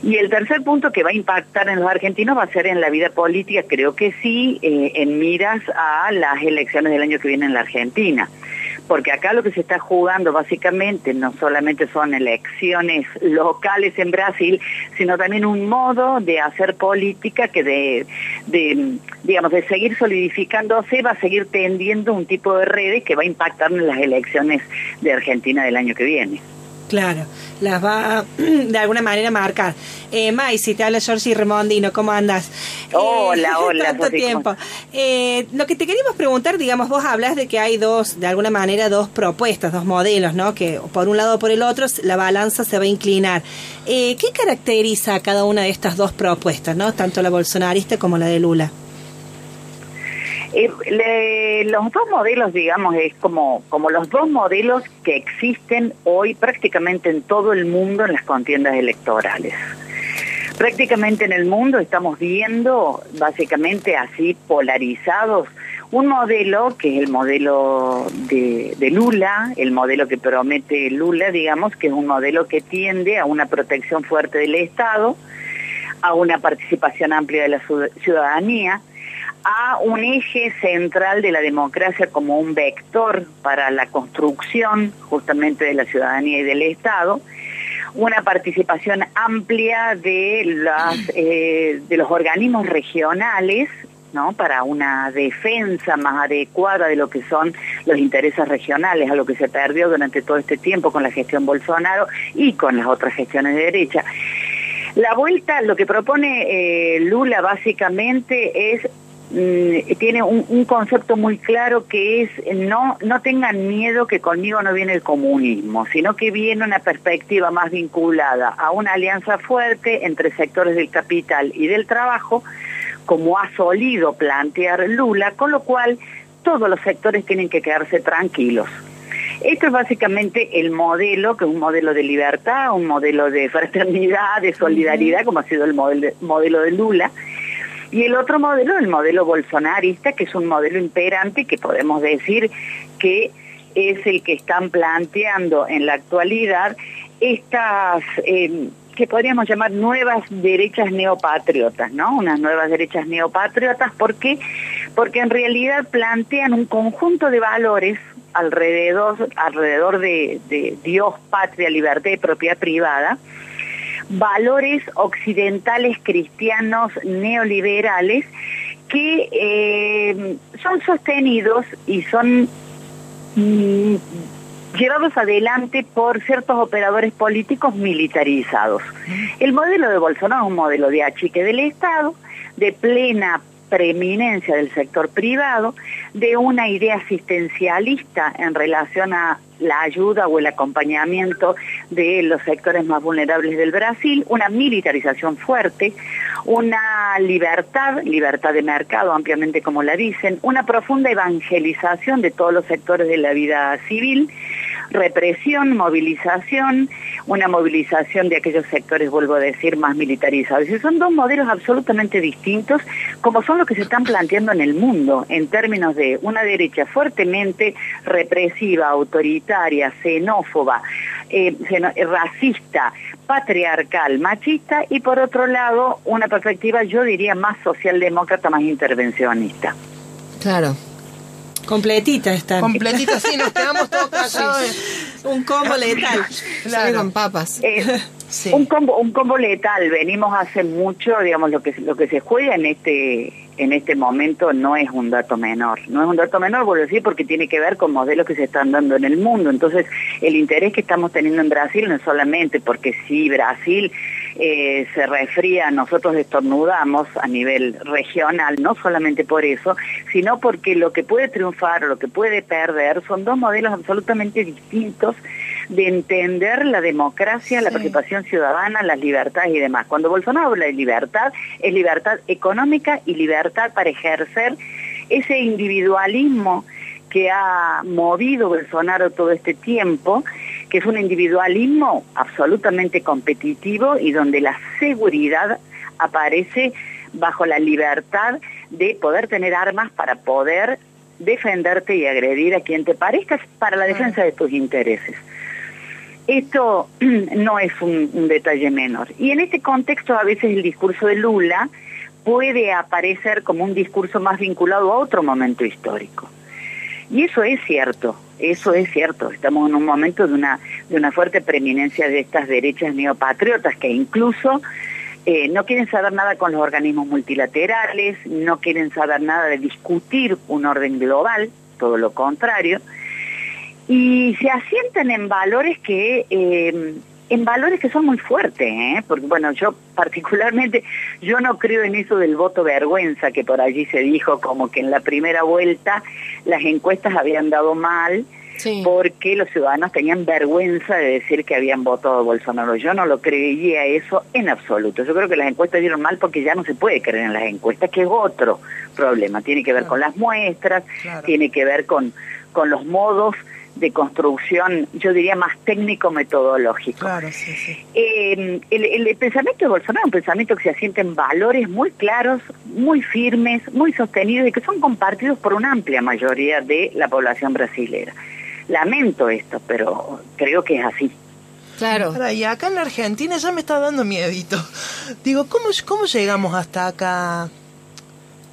Y el tercer punto que va a impactar en los argentinos va a ser en la vida política, creo que sí, eh, en miras a las elecciones del año que viene en la Argentina. Porque acá lo que se está jugando básicamente no solamente son elecciones <laughs> locales en Brasil, sino también un modo de hacer política que de, de digamos, de seguir solidificándose va a seguir tendiendo un tipo de redes que va a impactar en las elecciones de Argentina del año que viene. Claro, las va <clears throat> de alguna manera a marcar. Eh, May, si te habla Georgie Remondino, ¿cómo andas? Eh, Hola, <laughs> hola, Tanto Sofi, ¿cómo tiempo. Eh, lo que te queríamos preguntar, digamos, vos hablas de que hay dos, de alguna manera, dos propuestas, dos modelos, ¿no? Que por un lado o por el otro la balanza se va a inclinar. Eh, ¿Qué caracteriza a cada una de estas dos propuestas, ¿no? Tanto la bolsonarista como la de Lula. Eh, le- los dos modelos, digamos, es como, como los dos modelos que existen hoy prácticamente en todo el mundo en las contiendas electorales. Prácticamente en el mundo estamos viendo, básicamente así polarizados, un modelo que es el modelo de, de Lula, el modelo que promete Lula, digamos, que es un modelo que tiende a una protección fuerte del Estado, a una participación amplia de la ciud- ciudadanía, a un eje central de la democracia como un vector para la construcción justamente de la ciudadanía y del Estado, una participación amplia de, las, eh, de los organismos regionales, ¿no? para una defensa más adecuada de lo que son los intereses regionales, a lo que se perdió durante todo este tiempo con la gestión Bolsonaro y con las otras gestiones de derecha. La vuelta, lo que propone eh, Lula básicamente es mm, tiene un, un concepto muy claro que es no no tengan miedo que conmigo no viene el comunismo, sino que viene una perspectiva más vinculada a una alianza fuerte entre sectores del capital y del trabajo, como ha solido plantear Lula, con lo cual todos los sectores tienen que quedarse tranquilos. Esto es básicamente el modelo, que es un modelo de libertad, un modelo de fraternidad, de solidaridad, como ha sido el modelo de Lula. Y el otro modelo, el modelo bolsonarista, que es un modelo imperante que podemos decir que es el que están planteando en la actualidad estas eh, que podríamos llamar nuevas derechas neopatriotas, ¿no? Unas nuevas derechas neopatriotas, ¿por qué? Porque en realidad plantean un conjunto de valores alrededor, alrededor de, de Dios, patria, libertad y propiedad privada, valores occidentales cristianos neoliberales que eh, son sostenidos y son mm, llevados adelante por ciertos operadores políticos militarizados. El modelo de Bolsonaro es un modelo de achique del Estado, de plena preeminencia del sector privado, de una idea asistencialista en relación a la ayuda o el acompañamiento de los sectores más vulnerables del Brasil, una militarización fuerte, una libertad, libertad de mercado ampliamente como la dicen, una profunda evangelización de todos los sectores de la vida civil, represión, movilización, una movilización de aquellos sectores, vuelvo a decir, más militarizados. Y son dos modelos absolutamente distintos, como son los que se están planteando en el mundo, en términos de una derecha fuertemente represiva, autoritaria, xenófoba, eh, eh, racista, patriarcal, machista, y por otro lado, una perspectiva, yo diría, más socialdemócrata, más intervencionista. Claro. Completita están. Completito, sí, nos quedamos todos <laughs> callados. Un combo letal. Sale con papas. Eh, <laughs> Sí. Un combo, un combo letal. Venimos hace mucho, digamos, lo que lo que se juega en este en este momento no es un dato menor. No es un dato menor, vuelvo a decir, porque tiene que ver con modelos que se están dando en el mundo. Entonces, el interés que estamos teniendo en Brasil no es solamente porque si Brasil eh, se resfría, nosotros estornudamos a nivel regional, no solamente por eso, sino porque lo que puede triunfar o lo que puede perder son dos modelos absolutamente distintos de entender la democracia, la participación ciudadana, las libertades y demás. Cuando Bolsonaro habla de libertad, es libertad económica y libertad para ejercer ese individualismo que ha movido Bolsonaro todo este tiempo, que es un individualismo absolutamente competitivo y donde la seguridad aparece bajo la libertad de poder tener armas para poder defenderte y agredir a quien te parezca para la defensa de tus intereses. Esto <clears throat> no es un, un detalle menor. Y en este contexto a veces el discurso de Lula puede aparecer como un discurso más vinculado a otro momento histórico. Y eso es cierto, eso es cierto. Estamos en un momento de una, de una fuerte preeminencia de estas derechas neopatriotas que incluso eh, no quieren saber nada con los organismos multilaterales, no quieren saber nada de discutir un orden global, todo lo contrario, y se asientan en valores que eh, en valores que son muy fuertes, ¿eh? porque bueno, yo particularmente, yo no creo en eso del voto vergüenza, que por allí se dijo como que en la primera vuelta las encuestas habían dado mal, Sí. porque los ciudadanos tenían vergüenza de decir que habían votado a Bolsonaro. Yo no lo creía eso en absoluto. Yo creo que las encuestas dieron mal porque ya no se puede creer en las encuestas, que es otro problema. Tiene que ver con las muestras, Claro. tiene que ver con, con los modos de construcción, yo diría más técnico-metodológico. Claro, sí, sí. Eh, el, el pensamiento de Bolsonaro es un pensamiento que se asienta en valores muy claros, muy firmes, muy sostenidos y que son compartidos por una amplia mayoría de la población brasilera. Lamento esto, pero creo que es así. Claro. Y acá en la Argentina ya me está dando miedito. Digo, ¿cómo, cómo llegamos hasta acá?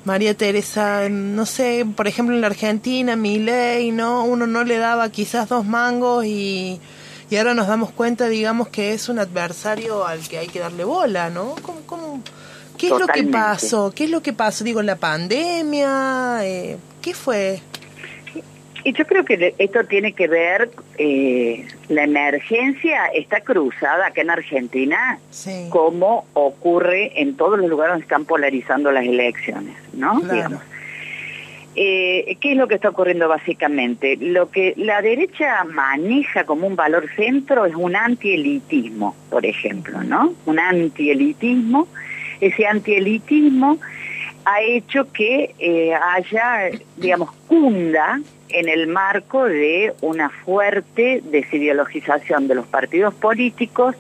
María Teresa, no sé, por ejemplo en la Argentina, mi ley, ¿no? Uno no le daba quizás dos mangos y, y ahora nos damos cuenta, digamos, que es un adversario al que hay que darle bola, ¿no? ¿Cómo, cómo- qué es lo que pasó? ¿Qué es lo que pasó? Digo, la pandemia, eh, ¿qué fue? Y yo creo que esto tiene que ver, eh, la emergencia está cruzada acá en Argentina Sí. como ocurre en todos los lugares donde están polarizando las elecciones, ¿no? Claro. Digamos. Eh, ¿Qué es lo que está ocurriendo básicamente? Lo que la derecha maneja como un valor centro es un antielitismo, por ejemplo, ¿no? Un antielitismo. Ese antielitismo ha hecho que eh, haya, digamos, cunda en el marco de una fuerte desideologización de los partidos políticos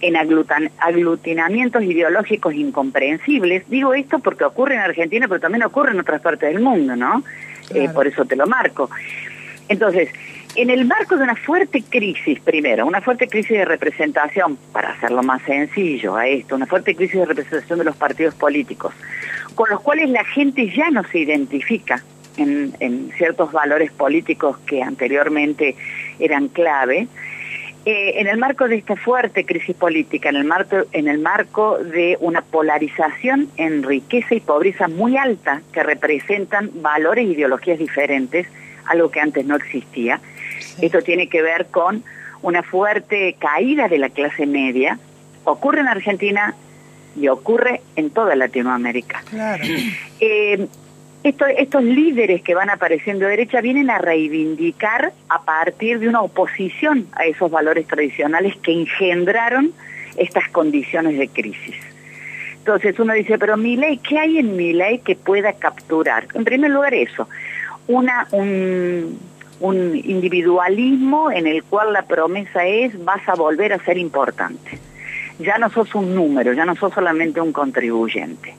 en aglutinamientos ideológicos incomprensibles. Digo esto porque ocurre en Argentina, pero también ocurre en otras partes del mundo, ¿no? Eh, por eso te lo marco. Entonces, en el marco de una fuerte crisis, primero, una fuerte crisis de representación, para hacerlo más sencillo a esto, una fuerte crisis de representación de los partidos políticos, con los cuales la gente ya no se identifica en, en ciertos valores políticos que anteriormente eran clave, eh, en el marco de esta fuerte crisis política, en el, marco, en el marco de una polarización en riqueza y pobreza muy alta que representan valores e ideologías diferentes, algo que antes no existía. Esto tiene que ver con una fuerte caída de la clase media. Ocurre en Argentina y ocurre en toda Latinoamérica. Claro. Eh, esto- estos líderes que van apareciendo de derecha vienen a reivindicar a partir de una oposición a esos valores tradicionales que engendraron estas condiciones de crisis. Entonces uno dice, pero mi ley, ¿qué hay en mi ley que pueda capturar? En primer lugar eso, una, un, un individualismo en el cual la promesa es vas a volver a ser importante. Ya no sos un número, ya no sos solamente un contribuyente.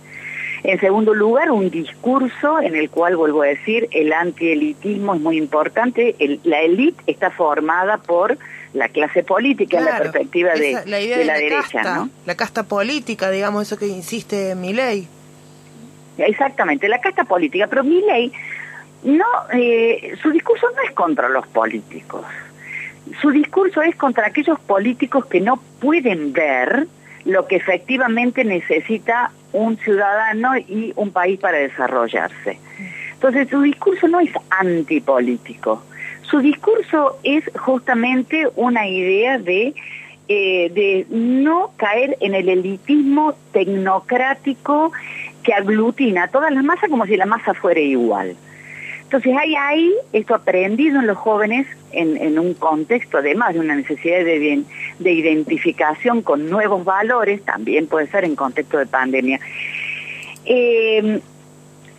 En segundo lugar, un discurso en el cual, vuelvo a decir, el antielitismo es muy importante. El- la élite está formada por la clase política en la perspectiva de esa- la idea de de la, la derecha, casta, ¿no? La casta política, digamos, eso que insiste mi ley. Exactamente, la casta política. Pero Milley, no, eh, su discurso no es contra los políticos. Su discurso es contra aquellos políticos que no pueden ver lo que efectivamente necesita un ciudadano y un país para desarrollarse. Entonces, su discurso no es antipolítico. Su discurso es justamente una idea de, eh, de no caer en el elitismo tecnocrático que aglutina a todas las masas como si la masa fuera igual. Entonces hay ahí esto aprendido en los jóvenes en, en un contexto además de una necesidad de, bien- de identificación con nuevos valores, también puede ser en contexto de pandemia. Eh,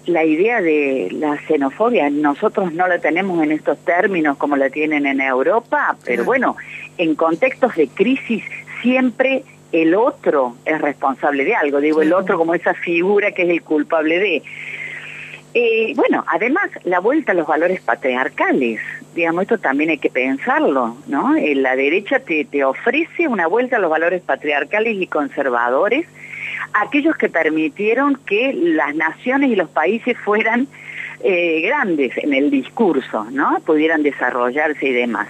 la idea de la xenofobia, nosotros no la tenemos en estos términos como la tienen en Europa, pero bueno, en contextos de crisis siempre el otro es responsable de algo, digo el otro como esa figura que es el culpable de. Eh, bueno, además, la vuelta a los valores patriarcales, digamos, esto también hay que pensarlo, ¿no? Eh, la derecha te, te ofrece una vuelta a los valores patriarcales y conservadores, aquellos que permitieron que las naciones y los países fueran eh, grandes en el discurso, ¿no? Pudieran desarrollarse y demás.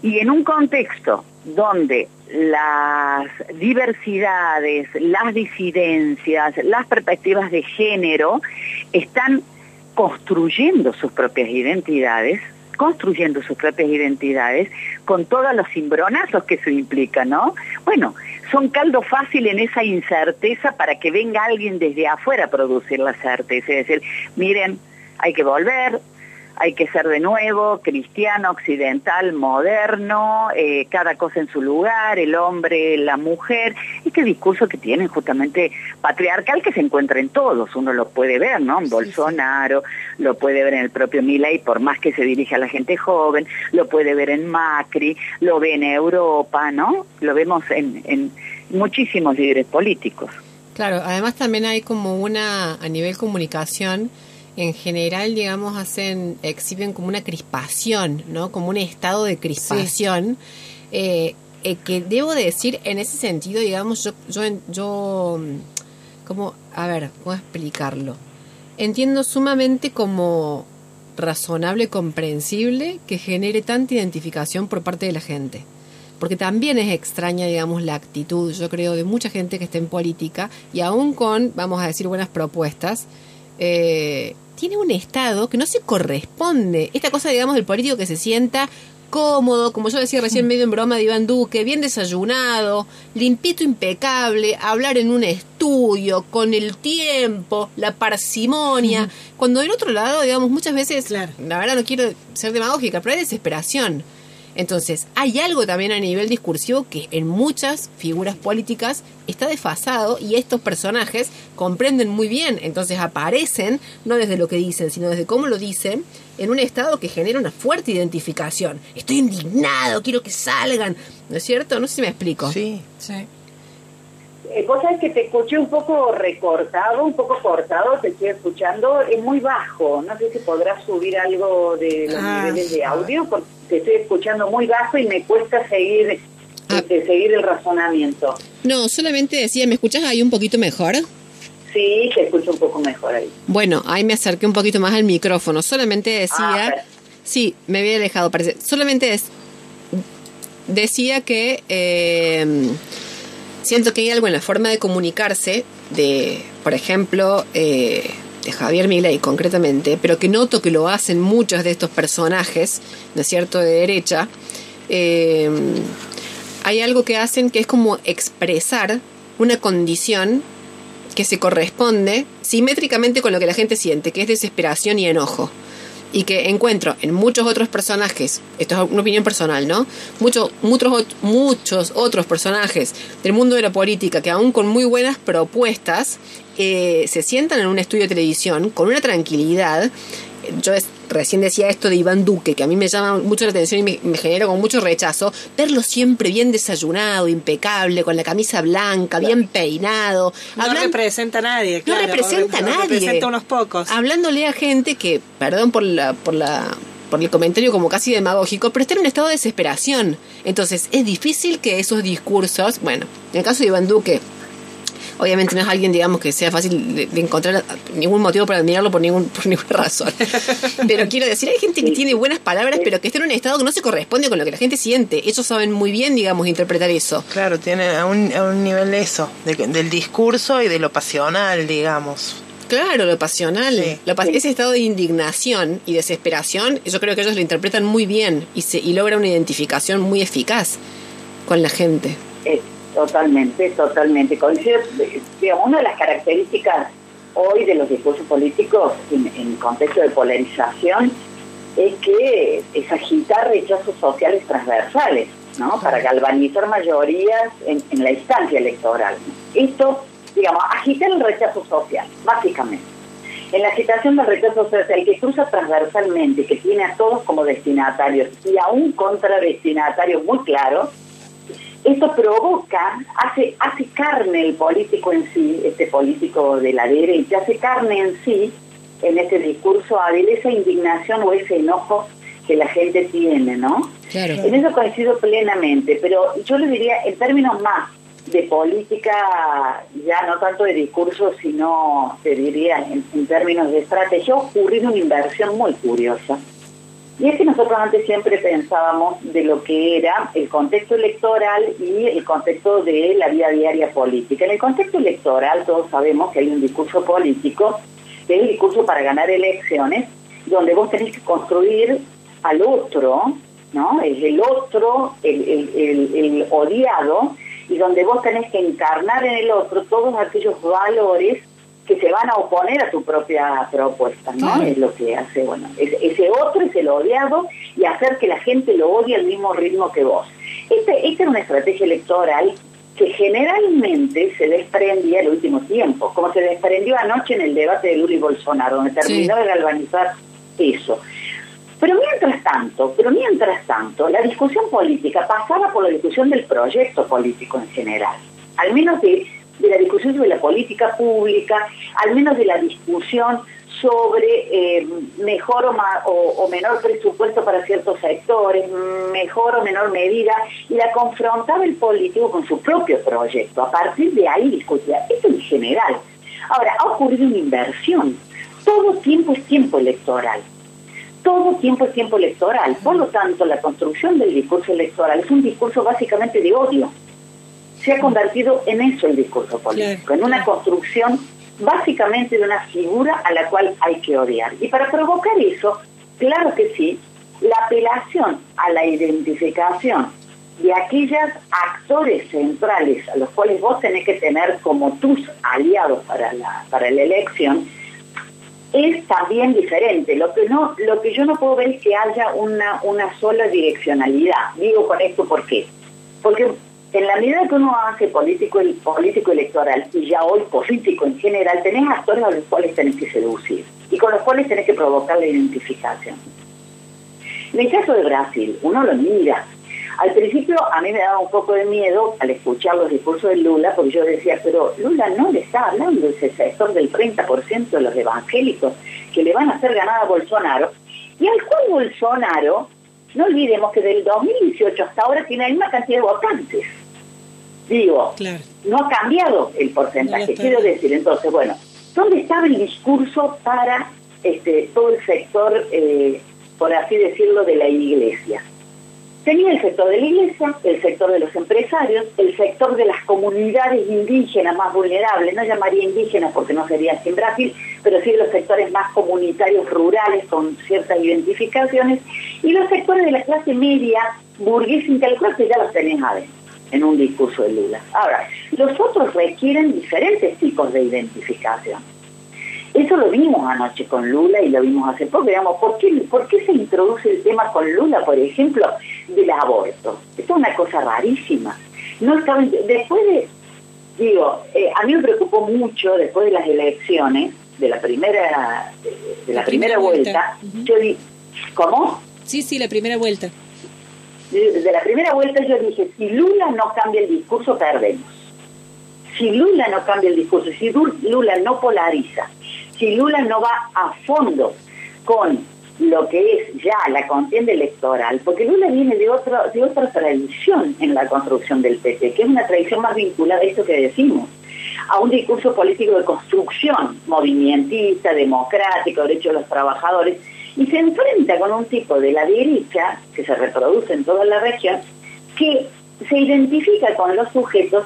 Y en un contexto donde las diversidades, las disidencias, las perspectivas de género están construyendo sus propias identidades, construyendo sus propias identidades con todos los cimbronazos que eso implica, ¿no? Bueno, son caldo fácil en esa incerteza para que venga alguien desde afuera a producir la certeza, es decir, miren, hay que volver, hay que ser de nuevo cristiano, occidental, moderno, eh, cada cosa en su lugar, el hombre, la mujer, este discurso que tienen justamente patriarcal que se encuentra en todos, uno lo puede ver, ¿no? En Bolsonaro, lo puede ver en el propio Milei, por más que se dirige a la gente joven, lo puede ver en Macri, lo ve en Europa, ¿no? Lo vemos en, en muchísimos líderes políticos. Claro, además también hay como una, a nivel comunicación, en general, digamos, hacen, exhiben como una crispación, ¿no? Como un estado de crispación. eh, eh, que debo decir, en ese sentido, digamos, yo, yo, yo, mm, como, a ver, ¿cómo explicarlo? Entiendo sumamente como razonable, comprensible, que genere tanta identificación por parte de la gente. Porque también es extraña, digamos, la actitud, yo creo, de mucha gente que está en política y aún con, vamos a decir, buenas propuestas, eh, tiene un Estado que no se corresponde. Esta cosa, digamos, del político que se sienta cómodo, como yo decía recién medio en broma de Iván Duque, bien desayunado, limpito, impecable, hablar en un estudio, con el tiempo, la parsimonia, cuando del otro lado, digamos, muchas veces, Claro. la verdad no quiero ser demagógica, pero hay desesperación. Entonces, hay algo también a nivel discursivo que en muchas figuras políticas está desfasado y estos personajes comprenden muy bien, entonces aparecen, no desde lo que dicen, sino desde cómo lo dicen, en un estado que genera una fuerte identificación. Estoy indignado, quiero que salgan, ¿no es cierto? No sé si me explico. Sí. Sí. Eh, vos sabés que te escuché un poco recortado, un poco cortado, te estoy escuchando, es muy bajo. No sé si podrás subir algo de los Ah. niveles de audio, porque te estoy escuchando muy bajo y me cuesta seguir, Ah. este, seguir el razonamiento. No, solamente decía, ¿me escuchas ahí un poquito mejor? Sí, te escucho un poco mejor ahí. Bueno, ahí me acerqué un poquito más al micrófono. Solamente decía. Ah, sí, me había alejado, parece. Solamente es- decía que eh, siento que hay algo en la forma de comunicarse de, por ejemplo, eh, de Javier Milei concretamente, pero que noto que lo hacen muchos de estos personajes, ¿no es cierto?, de derecha. eh, hay algo que hacen que es como expresar una condición que se corresponde simétricamente con lo que la gente siente, que es desesperación y enojo. Y que encuentro en muchos otros personajes, esto es una opinión personal, ¿no? Muchos, muchos, muchos otros personajes del mundo de la política que aún con muy buenas propuestas eh, se sientan en un estudio de televisión con una tranquilidad. Yo recién decía esto de Iván Duque, que a mí me llama mucho la atención y me, me genera con mucho rechazo, verlo siempre bien desayunado, impecable, con la camisa blanca, bien peinado. No hablan- representa a nadie, no claro, representa a no nadie. Representa a unos pocos. Hablándole a gente que, perdón por la, por la, por el comentario como casi demagógico, pero está en un estado de desesperación. Entonces, es difícil que esos discursos, bueno, en el caso de Iván Duque, obviamente no es alguien, digamos, que sea fácil de, de encontrar ningún motivo para admirarlo por, ningún, por ninguna <laughs> razón. Pero quiero decir, hay gente que tiene buenas palabras, pero que está en un estado que no se corresponde con lo que la gente siente. Ellos saben muy bien, digamos, interpretar eso. Claro, tiene a un, a un nivel eso, de- del discurso y de lo pasional, digamos. Claro, lo pasional, Sí. lo pas- ese estado de indignación y desesperación, yo creo que ellos lo interpretan muy bien y, se, y logra una identificación muy eficaz con la gente. Totalmente, totalmente. Coincido, digamos, una de las características hoy de los discursos políticos en, en contexto de polarización es que es agitar rechazos sociales transversales, ¿no? Para galvanizar mayorías en, en la instancia electoral. Esto, digamos, agitar el rechazo social, básicamente. En la agitación del rechazo social que cruza transversalmente, que tiene a todos como destinatarios y a un contradestinatario muy claro, esto provoca, hace, hace carne el político en sí, este político de la derecha, hace carne en sí, en este discurso hábil, esa indignación o ese enojo que la gente tiene, ¿no? Claro. En eso coincido plenamente, pero yo le diría en términos más de política, ya no tanto de discurso, sino, te diría, en, en términos de estrategia, ocurrido una inversión muy curiosa. Y es que nosotros antes siempre pensábamos de lo que era el contexto electoral y el contexto de la vida diaria política. En el contexto electoral todos sabemos que hay un discurso político, que es el discurso para ganar elecciones, donde vos tenés que construir al otro, ¿no? El otro, el, el, el odiado, y donde vos tenés que encarnar en el otro todos aquellos valores que se van a oponer a tu propia propuesta, ¿no? Es lo que hace, bueno, es- ese otro es el odiado y hacer que la gente lo odie al mismo ritmo que vos. Este, esta era una estrategia electoral que generalmente se desprendía en el último tiempo, como se desprendió anoche en el debate de Lula y Bolsonaro, donde terminó Sí. de galvanizar eso. Pero mientras tanto, pero mientras tanto, la discusión política pasaba por la discusión del proyecto político en general, al menos de, de la discusión sobre la política pública, al menos de la discusión sobre eh, mejor o, ma- o, o menor presupuesto para ciertos sectores, mejor o menor medida, y la confrontaba el político con su propio proyecto. A partir de ahí discutía, esto en general. Ahora, ha ocurrido una inversión. Todo tiempo es tiempo electoral todo tiempo es tiempo electoral. Por lo tanto, la construcción del discurso electoral es un discurso básicamente de odio. Se ha convertido en eso el discurso político, Claro, en una construcción básicamente de una figura a la cual hay que odiar. Y para provocar eso, claro que sí, la apelación a la identificación de aquellos actores centrales a los cuales vos tenés que tener como tus aliados para la, para la elección, es también diferente. Lo que no, lo que yo no puedo ver es que haya una, una sola direccionalidad. Digo con esto por qué. Porque en la medida que uno hace político, político electoral y ya hoy político en general, tenés actores a los cuales tenés que seducir y con los cuales tenés que provocar la identificación. En el caso de Brasil, uno lo mira. Al principio a mí me daba un poco de miedo al escuchar los discursos de Lula, porque yo decía, pero Lula no le está hablando ese sector del 30% de los evangélicos que le van a hacer ganar a Bolsonaro, y al cual Bolsonaro, no olvidemos que del 2018 hasta ahora tiene la misma cantidad de votantes. Digo, Claro. no ha cambiado el porcentaje. Quiero decir, entonces, bueno, ¿dónde estaba el discurso para este todo el sector, eh, por así decirlo, de la iglesia? Tenía el sector de la iglesia, el sector de los empresarios, el sector de las comunidades indígenas más vulnerables, no llamaría indígenas porque no sería así en Brasil, pero sí de los sectores más comunitarios rurales con ciertas identificaciones, y los sectores de la clase media, burguesa intelectual, que ya los tenés adentro en un discurso de Lula. Ahora, los otros requieren diferentes tipos de identificación. Eso lo vimos anoche con Lula y lo vimos hace poco. Digamos, ¿por qué, ¿Por qué se introduce el tema con Lula, por ejemplo, del aborto? Esto es una cosa rarísima. No estaba, después de, digo, eh, a mí me preocupó mucho después de las elecciones, de la primera, de, de la, La primera primera vuelta, yo di, ¿cómo? Sí, sí, la primera vuelta. De la primera vuelta yo dije, si Lula no cambia el discurso, perdemos. Si Lula no cambia el discurso, si Lula no polariza, si Lula no va a fondo con lo que es ya la contienda electoral, porque Lula viene de otro, de otra tradición en la construcción del PT, que es una tradición más vinculada a esto que decimos, a un discurso político de construcción, movimentista, democrático, derecho de los trabajadores, y se enfrenta con un tipo de la derecha, que se reproduce en toda la región, que se identifica con los sujetos,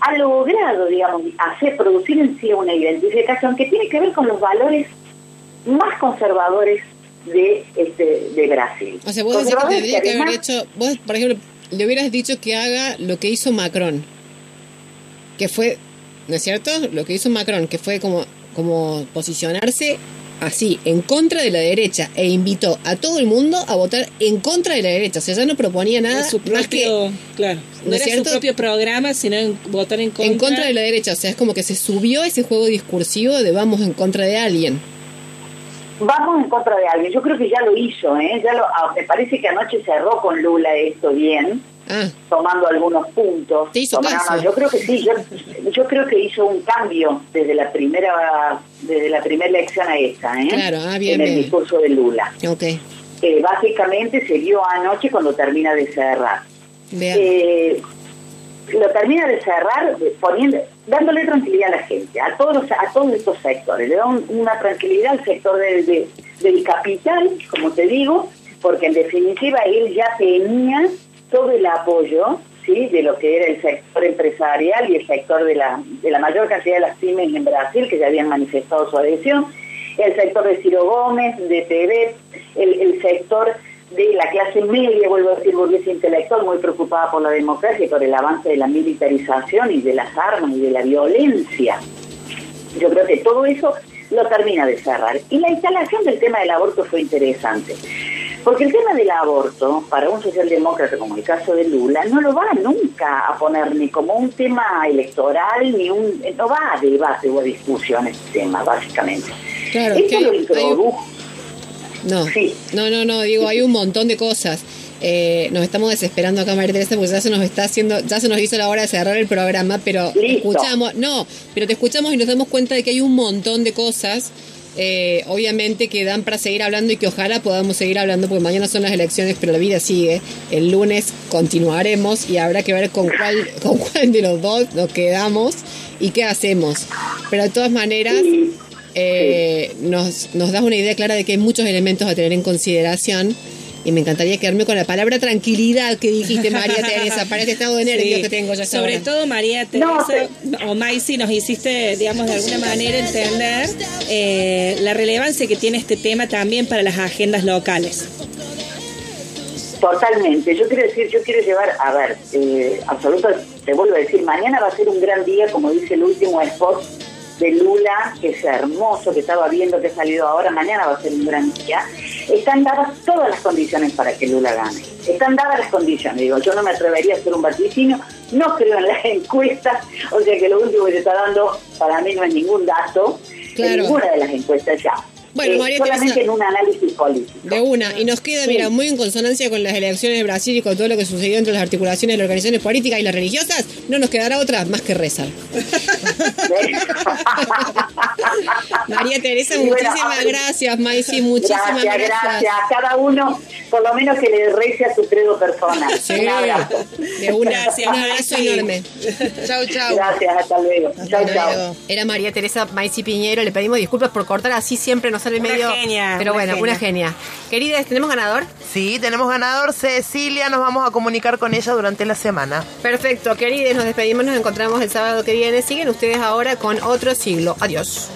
ha logrado, digamos, hacer, producir en sí una identificación que tiene que ver con los valores más conservadores de este de Brasil. O sea, vos decís que tendría que haber hecho, vos, por ejemplo, le hubieras dicho que haga lo que hizo Macron, que fue ¿no es cierto? Lo que hizo Macron, que fue como, como posicionarse así, en contra de la derecha, e invitó a todo el mundo a votar en contra de la derecha. O sea, ya no proponía nada su más que propio, claro, no, ¿no es era cierto? su propio programa, sino en votar en contra. en contra de la derecha. O sea, es como que se subió ese juego discursivo de vamos en contra de alguien. Vamos en contra de alguien. Yo creo que ya lo hizo, ¿eh? Ya lo, ah, me parece que anoche cerró con Lula esto bien, Ah, tomando algunos puntos. Te hizo caso. yo creo que sí. Yo, yo creo que hizo un cambio desde la primera desde la primera elección a esta, ¿eh? Claro, ah, bien, En el bien. discurso de Lula. ok. Eh, básicamente se vio anoche cuando termina de cerrar. Vean. Eh, lo termina de cerrar poniendo, dándole tranquilidad a la gente, a todos los- a todos estos sectores. Le da un- una tranquilidad al sector de- de- del capital, como te digo, porque en definitiva él ya tenía todo el apoyo sí de lo que era el sector empresarial y el sector de la, de la mayor cantidad de las pymes en Brasil que ya habían manifestado su adhesión, el sector de Ciro Gómez, de TV, el, el sector de la clase media, vuelvo a decir, burguesa intelectual, muy preocupada por la democracia y por el avance de la militarización y de las armas y de la violencia. Yo creo que todo eso lo termina de cerrar. Y la instalación del tema del aborto fue interesante. Porque el tema del aborto, para un socialdemócrata como el caso de Lula, no lo va nunca a poner ni como un tema electoral, ni un. no va a debate o a discusión este tema, básicamente. Claro, es Esto que lo introdujo. No, Sí. no, no, no, digo, hay un montón de cosas. Eh, nos estamos desesperando acá, María Teresa, porque ya se nos está haciendo, ya se nos hizo la hora de cerrar el programa, pero Listo. escuchamos, no, pero te escuchamos y nos damos cuenta de que hay un montón de cosas, eh, obviamente que dan para seguir hablando y que ojalá podamos seguir hablando, porque mañana son las elecciones, pero la vida sigue. El lunes continuaremos y habrá que ver con cuál, <laughs> con cuál de los dos nos quedamos y qué hacemos. Pero de todas maneras, eh, nos, nos das una idea clara de que hay muchos elementos a tener en consideración. Y me encantaría quedarme con la palabra tranquilidad que dijiste, María <laughs> Teresa, para este estado de nervios Sí. que tengo ya Sobre ahora. todo, María No, Teresa o Maisy, nos hiciste, digamos, de alguna manera entender eh, la relevancia que tiene este tema también para las agendas locales. Totalmente. Yo quiero decir, yo quiero llevar, a ver, eh, absoluto, te vuelvo a decir, mañana va a ser un gran día, como dice el último spot de Lula, que es hermoso, que estaba viendo que ha salido ahora, mañana va a ser un gran día. Están dadas todas las condiciones para que Lula gane. Están dadas las condiciones. Digo, yo no me atrevería a hacer un vaticinio, no creo en las <laughs> encuestas, o sea que lo último que se está dando para mí no es ningún dato, Claro. en ninguna de las encuestas ya. Bueno, Eh, María solamente Teresa. en un análisis político. De una, y nos queda, Sí. mira, muy en consonancia con las elecciones de Brasil y con todo lo que sucedió entre las articulaciones de las organizaciones políticas y las religiosas, no nos quedará otra más que rezar. <laughs> María Teresa, muchísimas gracias, Maisy, muchísimas Gracias, gracias. gracias. Cada uno, por lo menos que le rece a su credo personal. <laughs> Sí, Un abrazo. de una, Gracias, un abrazo enorme. Chau, chau. Gracias, hasta luego. Chao, chao. Era María Teresa Maisy Piñero, le pedimos disculpas por cortar así siempre nos menos en el una medio. Genia, pero bueno, una genia. Queridas, ¿tenemos ganador? Sí, tenemos ganador. Cecilia, nos vamos a comunicar con ella durante la semana. Perfecto, queridas, nos despedimos, nos encontramos el sábado que viene. Siguen ustedes ahora con otro siglo. Adiós.